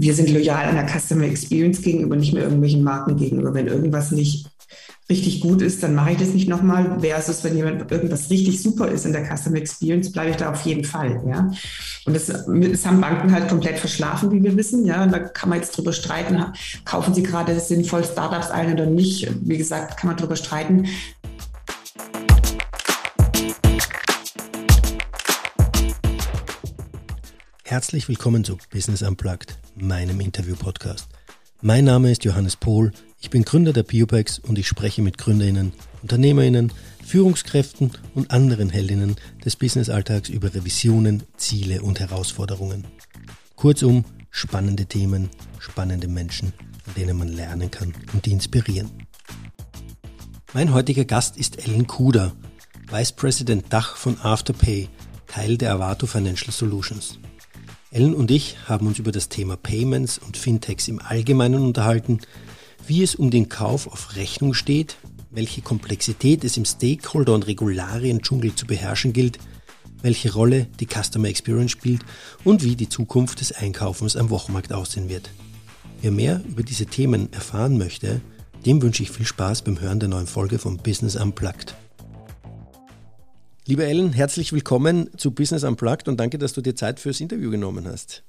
wir sind loyal an der Customer Experience gegenüber, nicht mehr irgendwelchen Marken gegenüber. Wenn irgendwas nicht richtig gut ist, dann mache ich das nicht nochmal. Versus, wenn jemand irgendwas richtig super ist in der Customer Experience, bleibe ich da auf jeden Fall. Ja. Und das, das haben Banken halt komplett verschlafen, wie wir wissen. Ja. Und da kann man jetzt drüber streiten, kaufen sie gerade sinnvoll Startups ein oder nicht. Wie gesagt, kann man drüber streiten. Herzlich willkommen zu Business Unplugged, meinem Interview-Podcast. Mein Name ist Johannes Pohl, ich bin Gründer der Biopex und ich spreche mit Gründerinnen, Unternehmerinnen, Führungskräften und anderen Heldinnen des Businessalltags über Revisionen, Ziele und Herausforderungen. Kurzum, spannende Themen, spannende Menschen, an denen man lernen kann und die inspirieren. Mein heutiger Gast ist Ellen Kuder, Vice President Dach von Afterpay, Teil der Avato Financial Solutions. Ellen und ich haben uns über das Thema Payments und Fintechs im Allgemeinen unterhalten, wie es um den Kauf auf Rechnung steht, welche Komplexität es im Stakeholder- und Regularien-Dschungel zu beherrschen gilt, welche Rolle die Customer Experience spielt und wie die Zukunft des Einkaufens am Wochenmarkt aussehen wird. Wer mehr über diese Themen erfahren möchte, dem wünsche ich viel Spaß beim Hören der neuen Folge von Business Unplugged. Liebe Ellen, herzlich willkommen zu Business Unplugged und danke, dass du dir Zeit fürs Interview genommen hast.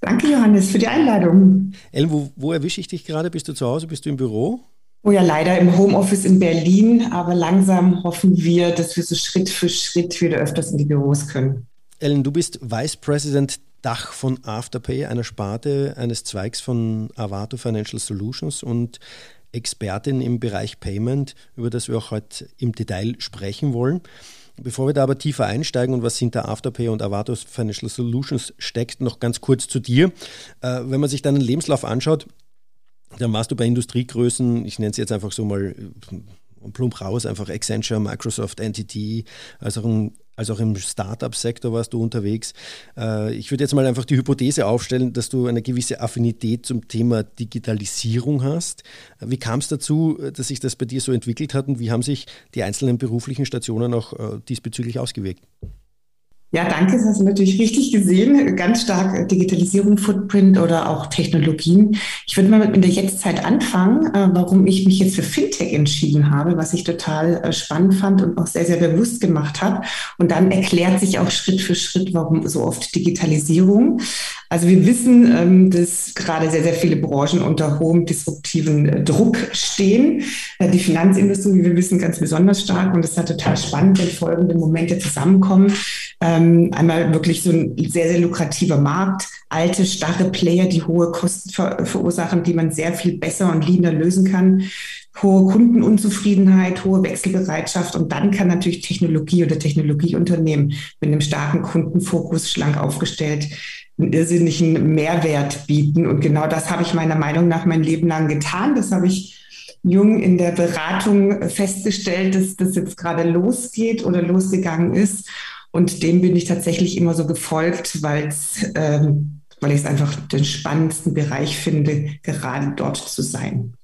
Danke, Johannes, für die Einladung. Ellen, wo, wo erwische ich dich gerade? Bist du zu Hause? Bist du im Büro? Oh ja, leider im Homeoffice in Berlin, aber langsam hoffen wir, dass wir so Schritt für Schritt wieder öfters in die Büros können. Ellen, du bist Vice President Dach von Afterpay, einer Sparte eines Zweigs von Avato Financial Solutions und Expertin im Bereich Payment, über das wir auch heute im Detail sprechen wollen. Bevor wir da aber tiefer einsteigen und was hinter Afterpay und Avatos Financial Solutions steckt, noch ganz kurz zu dir. Äh, wenn man sich deinen Lebenslauf anschaut, dann warst du bei Industriegrößen, ich nenne es jetzt einfach so mal äh, plump raus, einfach Accenture, Microsoft, NTT, also auch als auch im Startup-Sektor warst du unterwegs. Äh, ich würde jetzt mal einfach die Hypothese aufstellen, dass du eine gewisse Affinität zum Thema Digitalisierung hast. Wie kam es dazu, dass sich das bei dir so entwickelt hat und wie haben sich die einzelnen beruflichen Stationen auch äh, diesbezüglich ausgewirkt? Ja, danke. Das hast du natürlich richtig gesehen. Ganz stark Digitalisierung, Footprint oder auch Technologien. Ich würde mal mit der Jetztzeit anfangen, äh, warum ich mich jetzt für Fintech entschieden habe, was ich total äh, spannend fand und auch sehr, sehr bewusst gemacht habe. Und dann erklärt sich auch Schritt für Schritt, warum so oft Digitalisierung. Also wir wissen, ähm, dass gerade sehr, sehr viele Branchen unter hohem disruptiven äh, Druck stehen. Die Finanzindustrie, wie wir wissen, ganz besonders stark. Und es ist total spannend, wenn folgende Momente zusammenkommen ähm, einmal wirklich so ein sehr, sehr lukrativer Markt, alte, starre Player, die hohe Kosten ver verursachen, die man sehr viel besser und leaner lösen kann, hohe Kundenunzufriedenheit, hohe Wechselbereitschaft und dann kann natürlich Technologie oder Technologieunternehmen mit einem starken Kundenfokus schlank aufgestellt irrsinnigen Mehrwert bieten. Und genau das habe ich meiner Meinung nach mein Leben lang getan. Das habe ich jung in der Beratung festgestellt, dass das jetzt gerade losgeht oder losgegangen ist. Und dem bin ich tatsächlich immer so gefolgt, ähm, weil ich es einfach den spannendsten Bereich finde, gerade dort zu sein.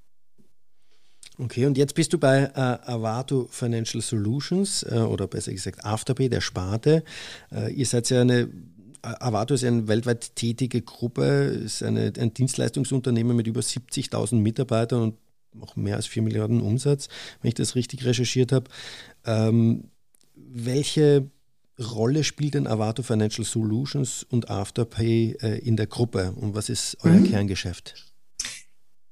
Okay, und jetzt bist du bei äh, Avato Financial Solutions äh, oder besser gesagt Afterpay, der Sparte. Äh, ihr seid ja eine Avato ist eine weltweit tätige Gruppe, ist eine, ein Dienstleistungsunternehmen mit über 70.000 Mitarbeitern und auch mehr als 4 Milliarden Umsatz, wenn ich das richtig recherchiert habe. Ähm, welche Rolle spielt denn Avato Financial Solutions und Afterpay äh, in der Gruppe und was ist euer mhm. Kerngeschäft?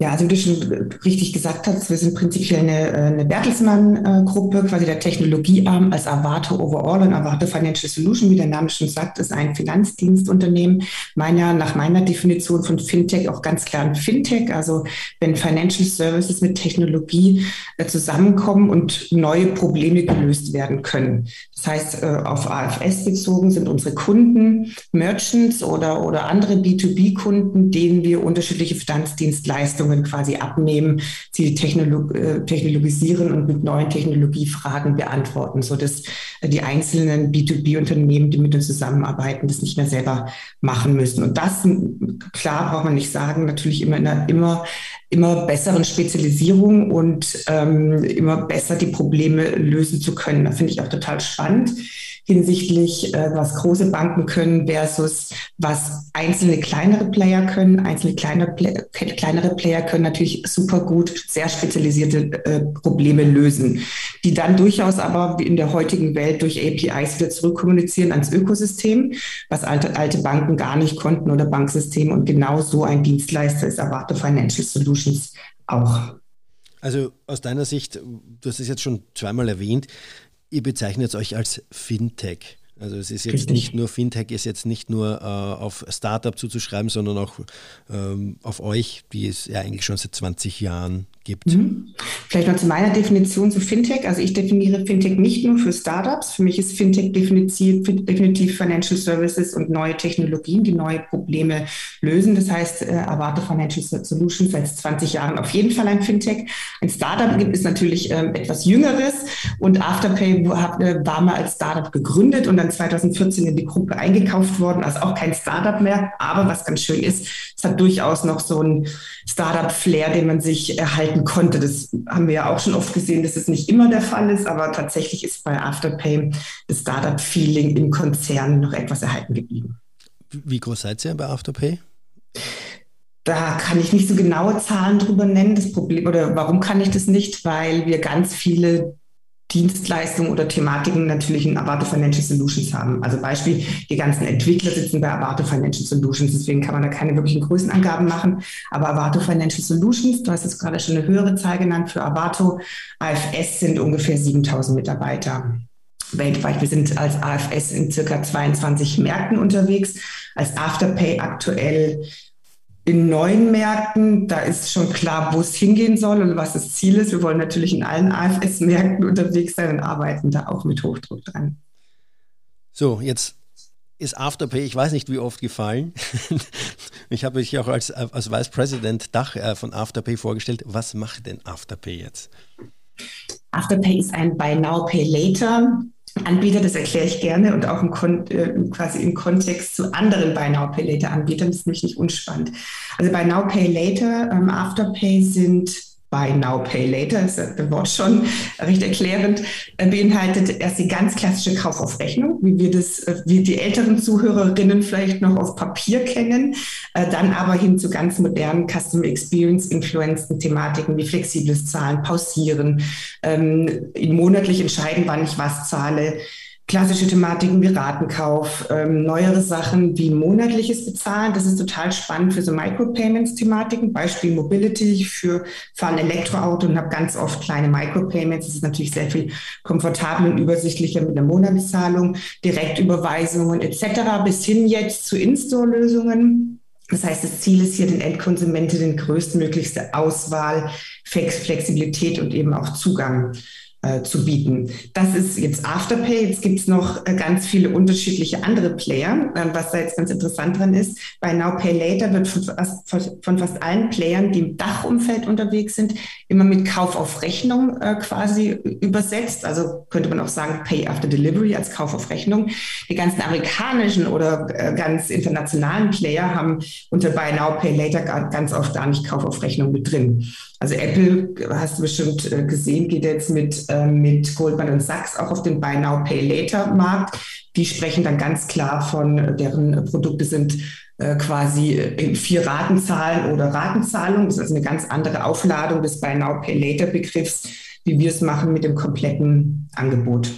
Ja, also wie du schon richtig gesagt hast, wir sind prinzipiell eine, äh, eine Bertelsmann-Gruppe, quasi der Technologiearm als Avato Overall und Avato Financial Solution, wie der Name schon sagt, ist ein Finanzdienstunternehmen. Meiner, nach meiner Definition von Fintech auch ganz klar ein Fintech, also wenn Financial Services mit Technologie äh, zusammenkommen und neue Probleme gelöst werden können. Das heißt, äh, auf AFS bezogen sind unsere Kunden Merchants oder, oder andere B2B-Kunden, denen wir unterschiedliche Finanzdienstleistungen Lösungen quasi abnehmen, sie technolog äh, technologisieren und mit neuen Technologiefragen beantworten, sodass äh, die einzelnen B2B-Unternehmen, die mit uns zusammenarbeiten, das nicht mehr selber machen müssen. Und das, klar, braucht man nicht sagen, natürlich immer in einer immer, immer besseren Spezialisierung und ähm, immer besser die Probleme lösen zu können. Das finde ich auch total spannend. Hinsichtlich, äh, was große Banken können versus was einzelne kleinere Player können. Einzelne kleinere, kleinere Player können natürlich super gut sehr spezialisierte äh, Probleme lösen, die dann durchaus aber in der heutigen Welt durch APIs wieder zurückkommunizieren ans Ökosystem, was alte, alte Banken gar nicht konnten oder Banksysteme. Und genau so ein Dienstleister ist Avato Financial Solutions auch. Also aus deiner Sicht, du hast es jetzt schon zweimal erwähnt, ihr bezeichnet euch als Fintech. Also es ist jetzt Richtig. nicht nur Fintech, ist jetzt nicht nur äh, auf Startup zuzuschreiben, sondern auch ähm, auf euch, die es ja eigentlich schon seit 20 Jahren gibt. Mhm. Vielleicht noch zu meiner Definition zu Fintech. Also ich definiere Fintech nicht nur für Startups. Für mich ist Fintech definitiv, Financial Services und neue Technologien, die neue Probleme lösen. Das heißt, äh, erwarte Financial Solutions seit 20 Jahren auf jeden Fall ein Fintech. Ein Startup gibt es natürlich ähm, etwas Jüngeres und Afterpay äh, war mal als Startup gegründet und dann 2014 in die Gruppe eingekauft worden. Also auch kein Startup mehr. Aber was ganz schön ist, es hat durchaus noch so ein Startup-Flair, den man sich erhalten konnte. Das haben wir ja auch schon oft gesehen, dass es nicht immer der Fall ist, aber tatsächlich ist bei Afterpay das Startup-Feeling im Konzern noch etwas erhalten geblieben. Wie groß seid ihr bei Afterpay? Da kann ich nicht so genaue Zahlen drüber nennen. Das Problem oder warum kann ich das nicht? Weil wir ganz viele Dienstleistungen oder Thematiken natürlich in Avato Financial Solutions haben. Also Beispiel, die ganzen Entwickler sitzen bei Avato Financial Solutions, deswegen kann man da keine wirklichen Größenangaben machen. Aber Avato Financial Solutions, du hast jetzt gerade schon eine höhere Zahl genannt für Avato, AFS sind ungefähr 7000 Mitarbeiter weltweit. Wir sind als AFS in circa 22 Märkten unterwegs, als Afterpay aktuell in neuen Märkten, da ist schon klar, wo es hingehen soll und was das Ziel ist. Wir wollen natürlich in allen AFS-Märkten unterwegs sein und arbeiten da auch mit Hochdruck dran. So, jetzt ist Afterpay, ich weiß nicht wie oft gefallen. ich habe mich auch als, als Vice President Dach äh, von Afterpay vorgestellt. Was macht denn Afterpay jetzt? Afterpay ist ein Buy Now, Pay Later Anbieter, das erkläre ich gerne und auch im Kon äh, quasi im Kontext zu anderen Buy Now Pay Later Anbietern, das ist nämlich nicht unspannend. Also Buy Now Pay Later, ähm, Afterpay sind Buy Now Pay Later, ist das Wort schon recht erklärend, äh, beinhaltet erst die ganz klassische Kauf auf Rechnung, wie wir das, äh, wie die älteren Zuhörerinnen vielleicht noch auf Papier kennen, äh, dann aber hin zu ganz modernen Customer Experience influencen Thematiken wie flexibles Zahlen, Pausieren, ähm, monatlich entscheiden, wann ich was zahle, klassische Thematiken wie Ratenkauf, ähm, neuere Sachen wie monatliches Bezahlen. Das ist total spannend für so Micropayments-Thematiken. Beispiel Mobility. Für, fahre ein Elektroauto und habe ganz oft kleine Micropayments. Das ist natürlich sehr viel komfortabler und übersichtlicher mit einer Monatbezahlung, Direktüberweisungen etc. bis hin jetzt zu In-Store-Lösungen. Das heißt, das Ziel ist hier, den Endkonsumenten den größtmöglichste Auswahl, Flexibilität und eben auch Zugang äh, zu bieten. Das ist jetzt Afterpay. Jetzt gibt es noch äh, ganz viele unterschiedliche andere Player. Äh, was da jetzt ganz interessant dran ist, bei Now Pay Later wird von, von, fast allen Playern, die im Dachumfeld unterwegs sind, immer mit Kauf auf Rechnung äh, quasi übersetzt. Also könnte man auch sagen Pay After Delivery als Kauf auf Rechnung. Die ganzen amerikanischen oder ganz internationalen Player haben unter Buy Now Pay Later ganz oft gar nicht Kauf auf Rechnung mit drin. Also Apple, hast du bestimmt äh, gesehen, geht jetzt mit, äh, mit Goldman Sachs auch auf den Buy Now, Pay Later Markt. Die sprechen dann ganz klar von, deren Produkte sind äh, quasi vier Ratenzahlen oder Ratenzahlung. Das ist also eine ganz andere Aufladung des Buy Now, Pay Later Begriffs, wie wir es machen mit dem kompletten Angebot.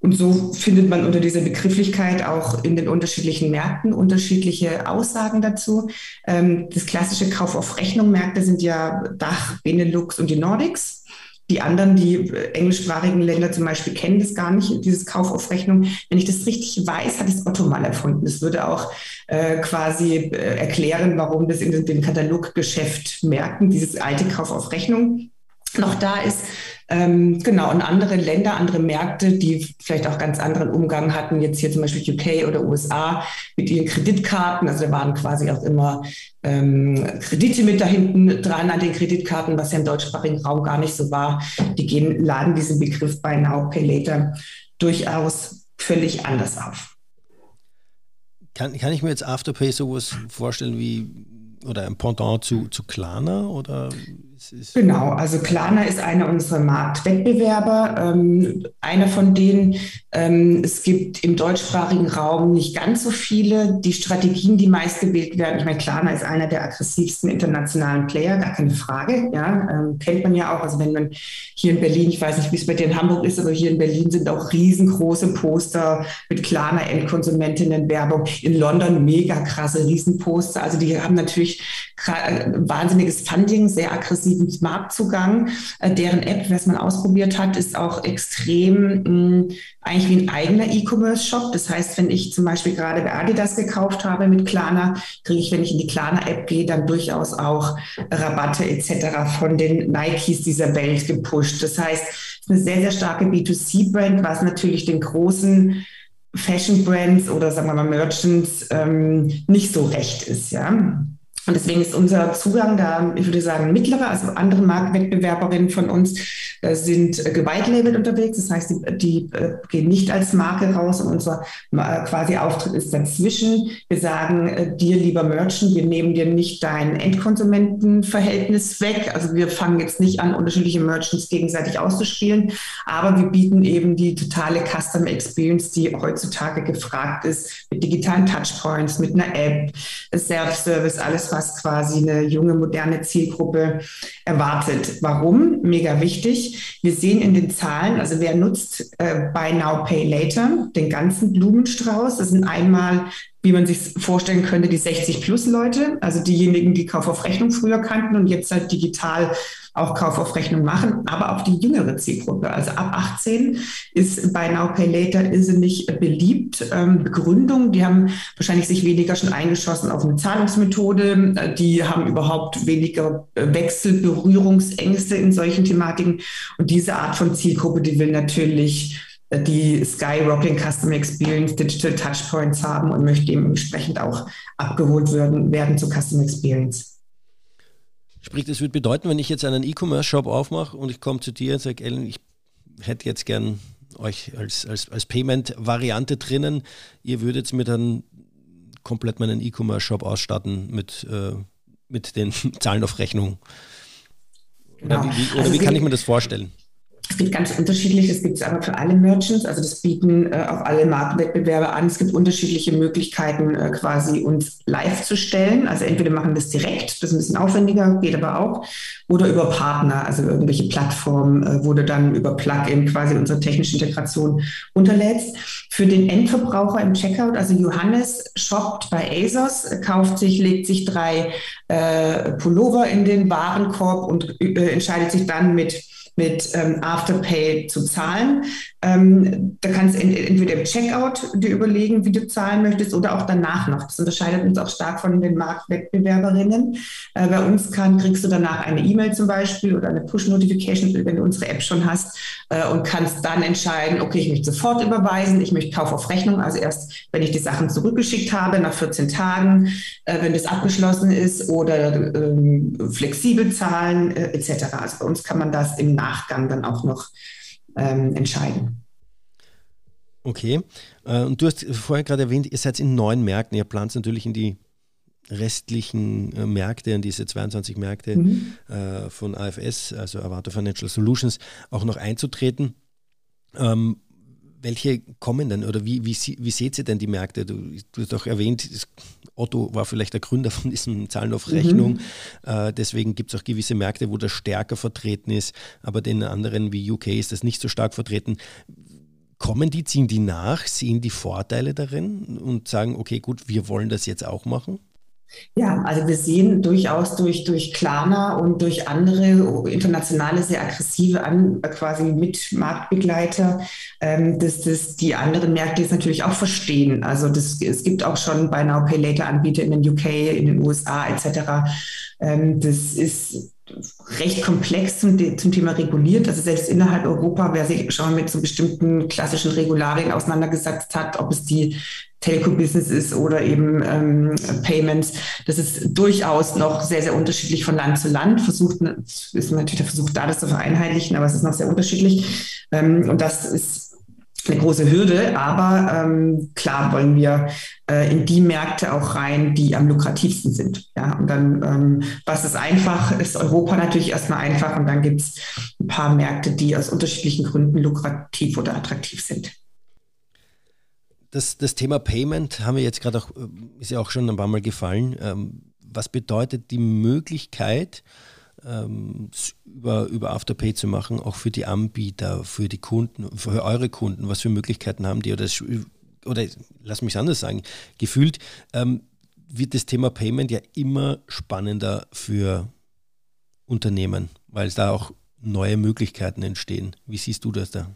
Und so findet man unter dieser Begrifflichkeit auch in den unterschiedlichen Märkten unterschiedliche Aussagen dazu. Ähm, das klassische Kauf auf Rechnung Märkte sind ja Dach, Benelux und die Nordics. Die anderen, die englischsprachigen Länder zum Beispiel, kennen das gar nicht, dieses Kauf auf Rechnung. Wenn ich das richtig weiß, hat es Otto mal erfunden. Das würde auch äh, quasi äh, erklären, warum das in den Kataloggeschäft Märkten, dieses alte Kauf auf Rechnung, noch da ist. Ähm, genau, und andere Länder, andere Märkte, die vielleicht auch ganz anderen Umgang hatten, jetzt hier zum Beispiel UK oder USA mit ihren Kreditkarten. Also da waren quasi auch immer ähm, Kredite mit da hinten dran an den Kreditkarten, was ja im deutschsprachigen Raum gar nicht so war. Die gehen, laden diesen Begriff bei Now Pay Later durchaus völlig anders auf. Kann, kann ich mir jetzt Afterpay sowas vorstellen wie oder ein Pendant zu, zu Klarna oder Genau, also Klarna ist einer unserer Marktwettbewerber, ähm, einer von denen. Ähm, es gibt im deutschsprachigen Raum nicht ganz so viele. Die Strategien, die meist gewählt werden, ich meine, Klarna ist einer der aggressivsten internationalen Player, gar keine Frage. Ja, ähm, kennt man ja auch. Also wenn man hier in Berlin, ich weiß nicht, wie es bei dir in Hamburg ist, aber hier in Berlin sind auch riesengroße Poster mit Klarna Endkonsumentinnen-Werbung. In London mega krasse Riesenposter. Also die haben natürlich wahnsinniges Funding, sehr aggressiven Marktzugang. Äh, deren App, wer es mal ausprobiert hat, ist auch extrem mh, mm, eigentlich wie ein eigener E-Commerce-Shop. Das heißt, wenn ich zum Beispiel gerade bei Adidas gekauft habe mit Klarna, kriege ich, wenn ich in die Klarna-App gehe, dann durchaus auch Rabatte etc. von den Nikes dieser Welt gepusht. Das heißt, es ist eine sehr, sehr starke B2C-Brand, was natürlich den großen Fashion Brands oder sagen wir mal Merchants ähm, nicht so recht ist, ja. Und deswegen ist unser Zugang da, ich würde sagen, mittlerer. Also andere Marktwettbewerberinnen von uns äh, sind äh, unterwegs. Das heißt, die, die äh, gehen nicht als Marke raus und unser äh, quasi Auftritt ist dazwischen. Wir sagen dir, lieber Merchant, wir nehmen dir nicht dein Endkonsumentenverhältnis weg. Also wir fangen jetzt nicht an, unterschiedliche Merchants gegenseitig auszuspielen, aber wir bieten eben die totale Customer Experience, die heutzutage gefragt ist, mit digitalen Touchpoints, mit einer App, Self-Service, alles, was was quasi eine junge, moderne Zielgruppe erwartet. Warum? Mega wichtig. Wir sehen in den Zahlen, also wer nutzt äh, Buy Now, Pay Later, den ganzen Blumenstrauß. Das sind einmal wie man sich vorstellen könnte, die 60-Plus-Leute, also diejenigen, die Kauf auf Rechnung früher kannten und jetzt halt digital auch Kauf auf Rechnung machen, aber auch die jüngere Zielgruppe. Also ab 18 ist bei Now Pay Later irrsinnig beliebt. Ähm, Begründung, die haben wahrscheinlich sich weniger schon eingeschossen auf eine Zahlungsmethode, die haben überhaupt weniger Wechselberührungsängste in solchen Thematiken. Und diese Art von Zielgruppe, die will natürlich die Skyrocking Customer Experience Digital Touchpoints haben und möchte dementsprechend auch abgeholt werden, werden zur Customer Experience. Sprich, das würde bedeuten, wenn ich jetzt einen E-Commerce-Shop aufmache und ich komme zu dir und sage, Ellen, ich hätte jetzt gern euch als, als, als Payment-Variante drinnen, ihr würdet mir dann komplett meinen E-Commerce-Shop ausstatten mit, äh, mit den Zahlen auf Rechnung. Oder, genau. wie, oder also wie kann ich mir das vorstellen? Es gibt ganz unterschiedliche, es gibt es aber für alle Merchants, also das bieten äh, auch alle Marktwettbewerber an. Es gibt unterschiedliche Möglichkeiten, äh, quasi uns live zu stellen. Also entweder machen wir das direkt, das ist ein bisschen aufwendiger, geht aber auch, oder über Partner, also irgendwelche Plattformen, äh, wo du dann über Plugin quasi unsere technische Integration unterlädst. Für den Endverbraucher im Checkout, also Johannes shoppt bei ASOS, kauft sich, legt sich drei äh, Pullover in den Warenkorb und äh, entscheidet sich dann mit mit ähm, Afterpay zu zahlen. Ähm, da kannst du entweder im Checkout dir überlegen, wie du zahlen möchtest, oder auch danach noch. Das unterscheidet uns auch stark von den Marktwettbewerberinnen. Äh, bei uns kann, kriegst du danach eine E-Mail zum Beispiel oder eine Push-Notification, wenn du unsere App schon hast, äh, und kannst dann entscheiden, okay, ich möchte sofort überweisen, ich möchte Kauf auf Rechnung, also erst, wenn ich die Sachen zurückgeschickt habe, nach 14 Tagen, äh, wenn das abgeschlossen ist, oder ähm, flexibel zahlen, äh, etc. Also bei uns kann man das im Nachgang dann auch noch ähm, entscheiden. Okay. Äh, und du hast vorher gerade erwähnt, ihr seid in neun Märkten. Ihr plant natürlich in die restlichen äh, Märkte, in diese 22 Märkte mhm. äh, von AFS, also Avato Financial Solutions, auch noch einzutreten. Ähm, welche kommen denn oder wie, wie, wie seht ihr denn die Märkte? Du, du hast auch erwähnt, Otto war vielleicht der Gründer von diesem Zahlen auf Rechnung. Mhm. Äh, deswegen gibt es auch gewisse Märkte, wo das stärker vertreten ist, aber den anderen wie UK ist das nicht so stark vertreten. Kommen die, ziehen die nach, sehen die Vorteile darin und sagen, okay, gut, wir wollen das jetzt auch machen? Ja, also wir sehen durchaus durch, durch Klarna und durch andere internationale, sehr aggressive an, quasi Mitmarktbegleiter, ähm, dass, dass die anderen Märkte es natürlich auch verstehen. Also das, es gibt auch schon bei Now Pay Later Anbieter in den UK, in den USA etc. Ähm, das ist recht komplex zum, zum Thema reguliert. Also selbst innerhalb Europa, wer sich schon mit so bestimmten klassischen Regularien auseinandergesetzt hat, ob es die Telco-Business ist oder eben ähm, Payments. Das ist durchaus noch sehr, sehr unterschiedlich von Land zu Land. Versucht, ist natürlich der Versuch da, das zu vereinheitlichen, aber es ist noch sehr unterschiedlich. Ähm, und das ist eine große Hürde, aber ähm, klar wollen wir äh, in die Märkte auch rein, die am lukrativsten sind. Ja, und dann, ähm, was ist einfach, ist Europa natürlich erstmal einfach und dann gibt es ein paar Märkte, die aus unterschiedlichen Gründen lukrativ oder attraktiv sind. Das, das Thema Payment haben wir jetzt gerade auch, äh, ist ja auch schon ein paar Mal gefallen. Ähm, was bedeutet die Möglichkeit, ähm, über, über Afterpay zu machen, auch für die Anbieter, für die Kunden, für eure Kunden? Was für Möglichkeiten haben die? Oder, oder lass mich es anders sagen, gefühlt ähm, wird das Thema Payment ja immer spannender für Unternehmen, weil da auch neue Möglichkeiten entstehen. Wie siehst du das da?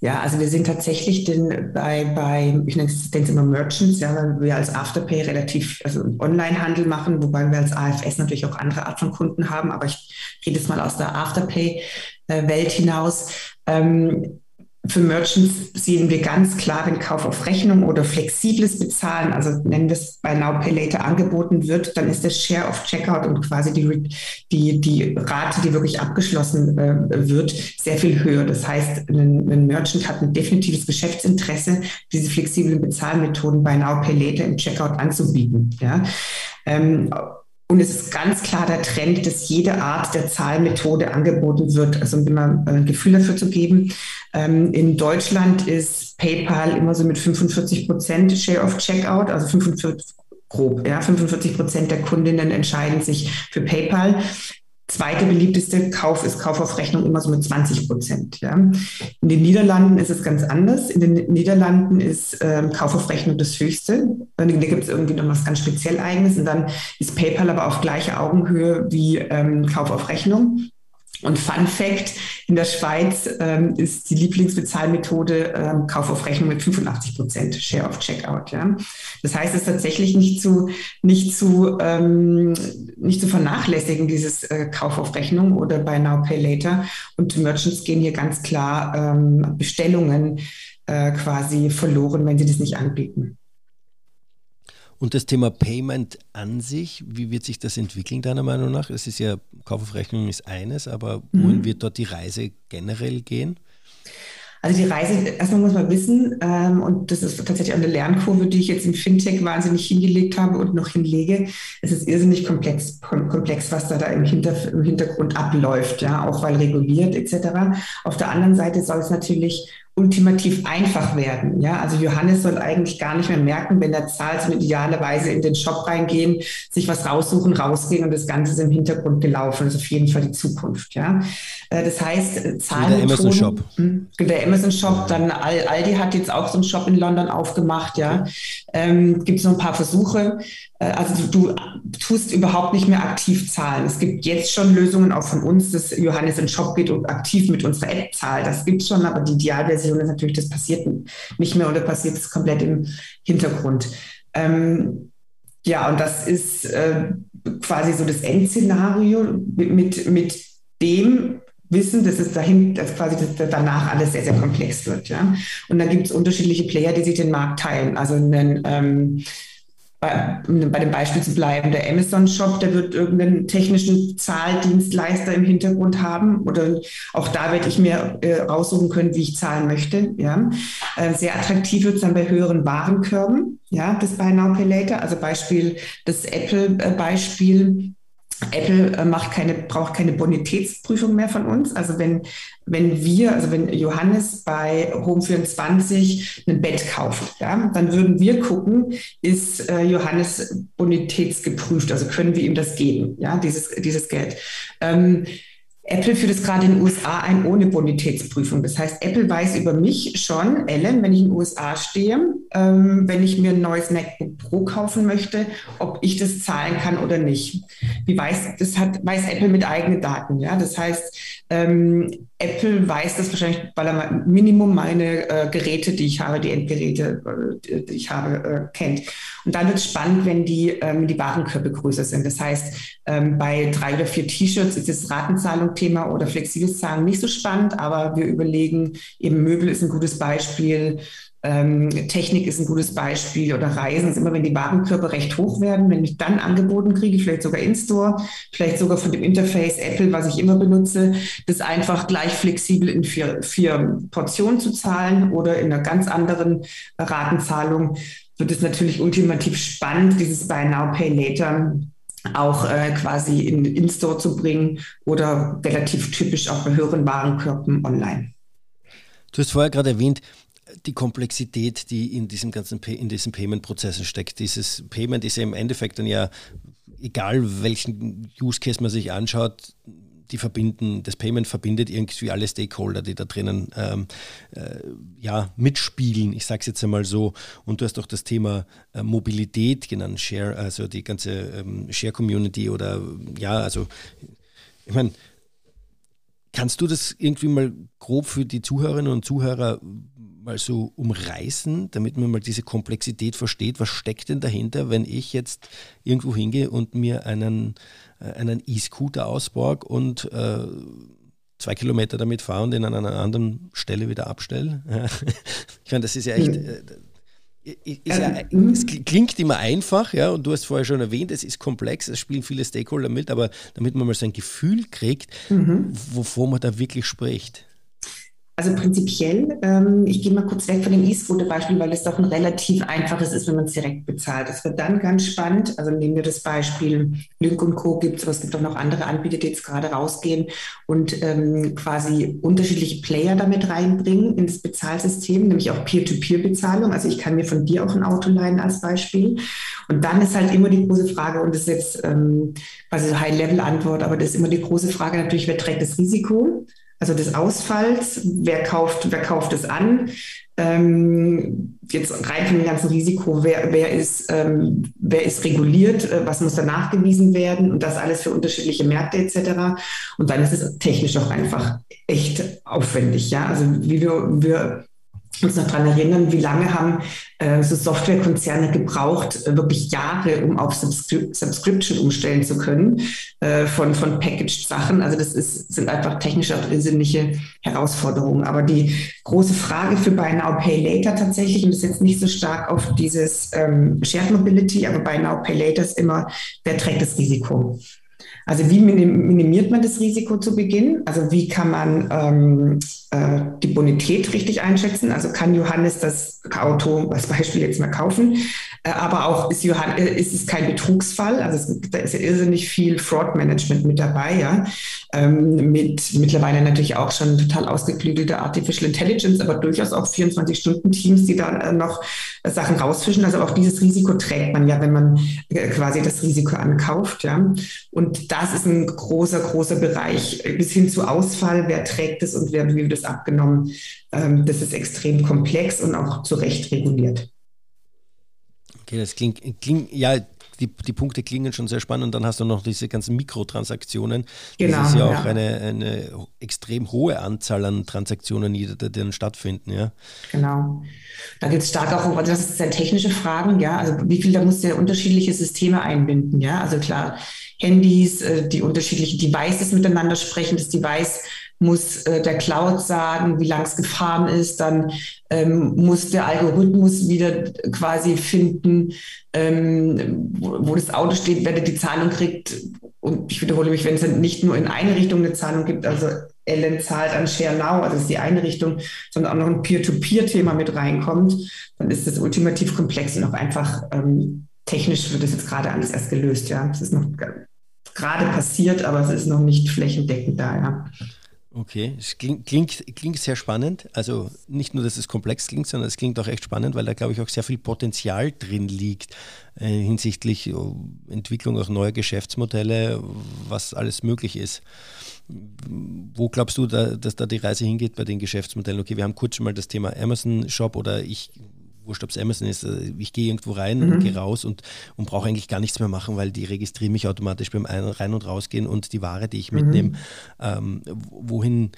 Ja, also wir sind tatsächlich den, bei, bei, ich nenne es immer Merchants, ja, weil wir als Afterpay relativ, also Online-Handel machen, wobei wir als AFS natürlich auch andere Art von Kunden haben, aber ich rede jetzt mal aus der Afterpay-Welt hinaus. Ähm, für Merchants sehen wir ganz klar, wenn Kauf auf Rechnung oder flexibles Bezahlen, also nennen wir es bei Now Pay Later angeboten wird, dann ist der Share of Checkout und quasi die, die, die Rate, die wirklich abgeschlossen äh, wird, sehr viel höher. Das heißt, ein, ein, Merchant hat ein definitives Geschäftsinteresse, diese flexiblen Bezahlmethoden bei Now Pay Later im Checkout anzubieten. Ja. Ähm, und es ist ganz klar der Trend, dass jede Art der Zahlmethode angeboten wird, also um immer ein Gefühl dafür zu geben. Ähm, in Deutschland ist PayPal immer so mit 45 Prozent Share of Checkout, also 45 grob, ja, 45 Prozent der Kundinnen entscheiden sich für PayPal. Zweite beliebteste Kauf ist Kauf auf Rechnung immer so mit 20 Prozent. Ja. In den Niederlanden ist es ganz anders. In den Niederlanden ist ähm, Kauf auf Rechnung das höchste. Da gibt es irgendwie noch was ganz speziell eigenes. Und dann ist PayPal aber auf gleicher Augenhöhe wie ähm, Kauf auf Rechnung. Und Fun Fact, in der Schweiz ähm, ist die Lieblingsbezahlmethode ähm, Kauf auf Rechnung mit 85 Prozent Share of Checkout. Ja? Das heißt, es ist tatsächlich nicht zu, nicht zu, ähm, nicht zu vernachlässigen, dieses äh, Kauf auf Rechnung oder bei Now Pay Later. Und Merchants gehen hier ganz klar ähm, Bestellungen äh, quasi verloren, wenn sie das nicht anbieten. Und das Thema Payment an sich, wie wird sich das entwickeln, deiner Meinung nach? Es ist ja, Kauf auf Rechnung ist eines, aber wohin mhm. wird dort die Reise generell gehen? Also die Reise, erstmal muss man wissen, ähm, und das ist tatsächlich eine Lernkurve, die ich jetzt im Fintech wahnsinnig hingelegt habe und noch hinlege. Es ist irrsinnig komplex, komplex was da, da im Hintergrund abläuft, ja, auch weil reguliert etc. Auf der anderen Seite soll es natürlich ultimativ einfach werden. Ja, also Johannes soll eigentlich gar nicht mehr merken, wenn er zahlt, sondern idealerweise in den Shop reingehen, sich was raussuchen, rausgehen und das Ganze ist im Hintergrund gelaufen. Das ist auf jeden Fall die Zukunft. Ja, äh, das heißt, Zahlen. Der Amazon Shop. Hm, der Amazon Shop. Dann Aldi hat jetzt auch so einen Shop in London aufgemacht. Ja, ähm, gibt es noch ein paar Versuche. Äh, also du, du, tust überhaupt nicht mehr aktiv zahlen. Es gibt jetzt schon Lösungen auch von uns, dass Johannes in den Shop geht und aktiv mit unserer App zahlt. Das gibt es schon, aber die Idealversion ist natürlich, das passiert nicht mehr oder passiert es komplett im Hintergrund. Ähm, ja, und das ist äh, quasi so das Endszenario mit, mit dem Wissen, dass es dahin, dass quasi dass danach alles sehr, sehr komplex wird. Ja? Und dann gibt es unterschiedliche Player, die sich den Markt teilen. Also einen ähm, bei, bei dem Beispiel zu bleiben, der Amazon-Shop, der wird irgendeinen technischen Zahldienstleister im Hintergrund haben oder auch da werde ich mir äh, raussuchen können, wie ich zahlen möchte. Ja. Äh, sehr attraktiv wird es dann bei höheren Warenkörben, ja, das Buy Now Pay Later, also Beispiel, das Apple-Beispiel, Apple äh, macht keine, braucht keine Bonitätsprüfung mehr von uns. Also wenn, wenn wir, also wenn Johannes bei Home24 ein Bett kauft, ja, dann würden wir gucken, ist äh, Johannes bonitätsgeprüft, also können wir ihm das geben, ja, dieses, dieses Geld. Ähm, Apple führt es gerade in den USA ein ohne Bonitätsprüfung. Das heißt, Apple weiß über mich schon, Ellen, wenn ich in den USA stehe, ähm, wenn ich mir ein neues MacBook Pro kaufen möchte, ob ich das zahlen kann oder nicht. Wie weiß, das hat, weiß Apple mit eigenen Daten. Ja? Das heißt, ähm, Apple weiß das wahrscheinlich, weil er Minimum meine äh, Geräte, die ich habe, die Endgeräte, äh, die ich habe, äh, kennt. Und dann wird es spannend, wenn die, ähm, die Warenkörbe größer sind. Das heißt, ähm, bei drei oder vier T-Shirts ist das Ratenzahlung-Thema oder flexibles Zahlen nicht so spannend, aber wir überlegen, eben Möbel ist ein gutes Beispiel, Ähm, Technik ist ein gutes Beispiel oder Reisen ist immer, wenn die Warenkörper recht hoch werden, wenn ich dann angeboten kriege, vielleicht sogar in-store, vielleicht sogar von dem Interface Apple, was ich immer benutze, das einfach gleich flexibel in vier, vier Portionen zu zahlen oder in einer ganz anderen Ratenzahlung, wird es natürlich ultimativ spannend, dieses Buy Now, Pay Later auch äh, quasi in In-Store zu bringen oder relativ typisch auch bei höheren Warenkörpern online. Du hast vorher gerade erwähnt, die Komplexität, die in diesem ganzen in diesen Payment-Prozessen steckt. Dieses Payment ist ja im Endeffekt dann ja, egal welchen Use Case man sich anschaut, die verbinden, das Payment verbindet irgendwie alle Stakeholder, die da drinnen ähm, äh, ja, mitspielen, ich sage es jetzt einmal so. Und du hast auch das Thema äh, Mobilität genannt, Share, also die ganze ähm, Share-Community oder ja, also ich meine, kannst du das irgendwie mal grob für die Zuhörerinnen und Zuhörer mal so umreißen, damit man mal diese Komplexität versteht. Was steckt denn dahinter, wenn ich jetzt irgendwo hingehe und mir einen, äh, einen E-Scooter ausborg und äh, zwei Kilometer damit fahre und ihn an einer anderen Stelle wieder abstelle? ich meine, das ist ja echt. Äh, ist ja, es klingt immer einfach, ja, und du hast vorher schon erwähnt, es ist komplex, es spielen viele Stakeholder mit, aber damit man mal so ein Gefühl kriegt, mhm. wovon man da wirklich spricht. Also prinzipiell, ähm, ich gehe mal kurz weg von dem E-Scooter-Beispiel, weil es doch ein relativ einfaches ist, wenn man es direkt bezahlt. Es wird dann ganz spannend. Also nehmen wir das Beispiel Link und Co. gibt es, aber es gibt auch noch andere Anbieter, die jetzt gerade rausgehen und ähm, quasi unterschiedliche Player damit reinbringen ins Bezahlsystem, nämlich auch Peer-to-Peer-Bezahlung. Also ich kann mir von dir auch ein Auto leihen als Beispiel. Und dann ist halt immer die große Frage, und das ist jetzt ähm, quasi High-Level-Antwort, aber das ist immer die große Frage natürlich, wer trägt das Risiko? Also des Ausfalls, wer kauft, wer kauft es an, ähm, jetzt rein von dem ganzen Risiko, wer, wer, ist, ähm, wer ist reguliert, äh, was muss da nachgewiesen werden und das alles für unterschiedliche Märkte etc. Und dann ist es technisch auch einfach echt aufwendig. Ja? Also wie wir, wir uns noch daran erinnern, wie lange haben äh, so Softwarekonzerne gebraucht, äh, wirklich Jahre, um auf Subscri Subscription umstellen zu können äh, von, von Packaged-Sachen. Also das ist, sind einfach technische und irrsinnige Herausforderungen. Aber die große Frage für Buy Now, Pay Later tatsächlich, und das ist jetzt nicht so stark auf dieses ähm, Shared Mobility, aber Buy Now, Pay Later ist immer, wer trägt das Risiko? Also wie minimiert man das Risiko zu Beginn? Also wie kann man ähm, äh, die Bonität richtig einschätzen? Also kann Johannes das Auto als Beispiel jetzt mal kaufen? Äh, aber auch ist, Johann, äh, ist es kein Betrugsfall? Also es, da ist ja irrsinnig viel Fraud-Management mit dabei, ja. Ähm, mit mittlerweile natürlich auch schon total ausgeklügelte Artificial Intelligence, aber durchaus auch 24-Stunden-Teams, die da noch Sachen rausfischen. Also auch dieses Risiko trägt man ja, wenn man quasi das Risiko ankauft, ja. Und das ist ein großer, großer Bereich bis hin zu Ausfall. Wer trägt es und wer, wie wird es abgenommen? Ähm, das ist extrem komplex und auch zu Recht reguliert. Okay, das klingt, klingt ja, die, die Punkte klingen schon sehr spannend und dann hast du noch diese ganzen Mikrotransaktionen. Genau, das ist ja auch ja. Eine, eine extrem hohe Anzahl an Transaktionen, die, die dann stattfinden, ja. Genau. Da geht es stark auch um, also das sind sehr technische Fragen, ja. Also wie viel, da musst du ja unterschiedliche Systeme einbinden, ja. Also klar, Handys, äh, die unterschiedlichen Devices miteinander sprechen, das Device muss äh, der Cloud sagen, wie lang es gefahren ist, dann ähm, muss der Algorithmus wieder quasi finden, ähm, wo, das Auto steht, wer die Zahlung kriegt. Und ich wiederhole mich, wenn es nicht nur in eine Richtung eine Zahlung gibt, also Ellen zahlt an ShareNow, also das ist die eine Richtung, sondern auch noch ein Peer-to-Peer-Thema mit reinkommt, dann ist das ultimativ komplex und auch einfach ähm, technisch wird das jetzt gerade alles erst gelöst. Ja, es ist noch gerade passiert, aber es ist noch nicht flächendeckend da. Ja. Okay, es klingt, klingt, klingt, sehr spannend. Also nicht nur, dass es komplex klingt, sondern es klingt auch echt spannend, weil da, glaube ich, auch sehr viel Potenzial drin liegt äh, hinsichtlich äh, Entwicklung auch neuer Geschäftsmodelle, was alles möglich ist. Wo glaubst du, da, dass da die Reise hingeht bei den Geschäftsmodellen? Okay, wir haben kurz schon mal das Thema Amazon Shop oder ich wurscht, ob es Amazon ist, äh, ich gehe irgendwo rein mhm. und gehe raus und, und brauche eigentlich gar nichts mehr machen, weil die registrieren mich automatisch beim Ein- Rein- und Rausgehen und die Ware, die ich mitnehme. Mhm. Ähm, wohin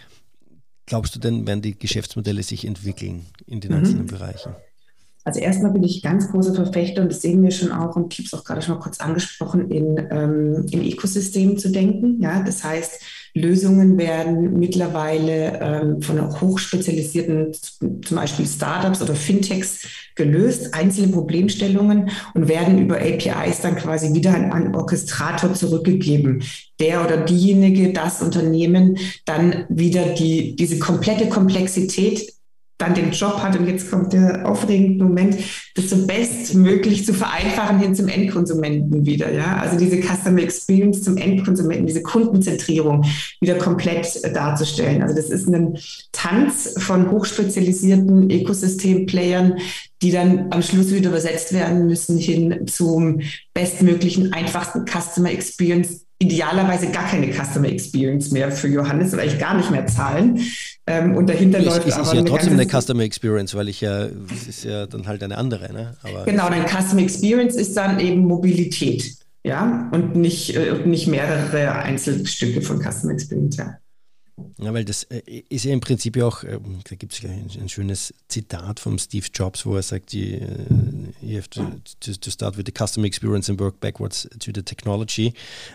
glaubst du denn, werden die Geschäftsmodelle sich entwickeln in den mhm. einzelnen Bereichen? Also erstmal bin ich ganz großer Verfechter und das sehen wir schon auch und ich habe es auch gerade schon mal kurz angesprochen, in, ähm, im Ökosystem zu denken. Ja, das heißt, Lösungen werden mittlerweile ähm, von hochspezialisierten, zum Beispiel Startups oder Fintechs gelöst, einzelne Problemstellungen und werden über APIs dann quasi wieder an einen Orchestrator zurückgegeben, der oder diejenige, das Unternehmen dann wieder die, diese komplette Komplexität dann den Job hat, und jetzt kommt der aufregende Moment, das so bestmöglich zu vereinfachen hin zum Endkonsumenten wieder. Ja? Also diese Customer Experience zum Endkonsumenten, diese Kundenzentrierung wieder komplett darzustellen. Also das ist ein Tanz von hochspezialisierten Ökosystemplayern, die dann am Schluss wieder übersetzt werden müssen hin zum bestmöglichen, einfachsten Customer Experience idealerweise gar keine Customer Experience mehr für Johannes, weil ich gar nicht mehr zahlen. Ähm, und dahinter es, läuft es ist ja eine trotzdem eine Customer Experience, weil ich ja, es ist ja dann halt eine andere. Ne? Aber genau, dein Customer Experience ist dann eben Mobilität, ja, und nicht, äh, nicht mehrere Einzelstücke von Customer Experience, ja. Ja, weil das äh, ist ja im Prinzip ja auch, ähm, da gibt es ein, schönes Zitat von Steve Jobs, wo er sagt, you, äh, you have to, to, to, start with the customer experience and work backwards to the technology.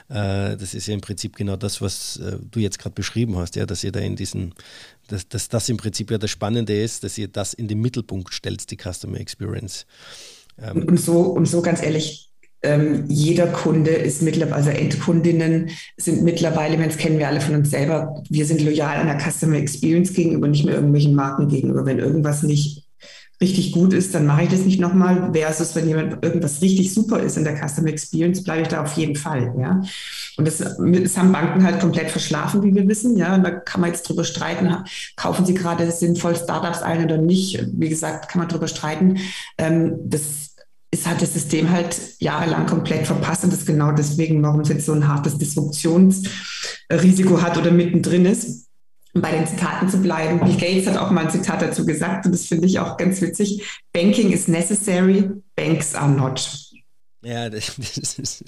Äh, das ist ja im Prinzip genau das, was du jetzt gerade beschrieben hast, ja, dass ihr da in diesen, dass, dass das im Prinzip ja das Spannende ist, dass ihr das in den Mittelpunkt stellt, die Customer Experience. Ähm, und so, und so ganz ehrlich, ähm, jeder Kunde ist mittlerweile, also Endkundinnen sind mittlerweile, das kennen wir alle von uns selber, wir sind loyal an der Customer Experience gegenüber, nicht mehr irgendwelchen Marken gegenüber. Wenn irgendwas nicht richtig gut ist, dann mache ich das nicht nochmal, versus wenn jemand irgendwas richtig super ist in der Customer Experience, bleibe ich da auf jeden Fall, ja. Und das, das haben Banken halt komplett verschlafen, wie wir wissen, ja. Und da kann man jetzt drüber streiten, kaufen sie gerade sinnvoll Startups ein oder nicht. Wie gesagt, kann man drüber streiten. Ähm, das ist hat das System halt jahrelang komplett verpasst und das ist genau deswegen, warum es jetzt so ein hartes Disruptionsrisiko hat oder mittendrin ist. Um bei den Zitaten zu bleiben. Bill Gates hat auch mal ein Zitat dazu gesagt und das finde ich auch ganz witzig. Banking is necessary, banks are not. Ja, das, das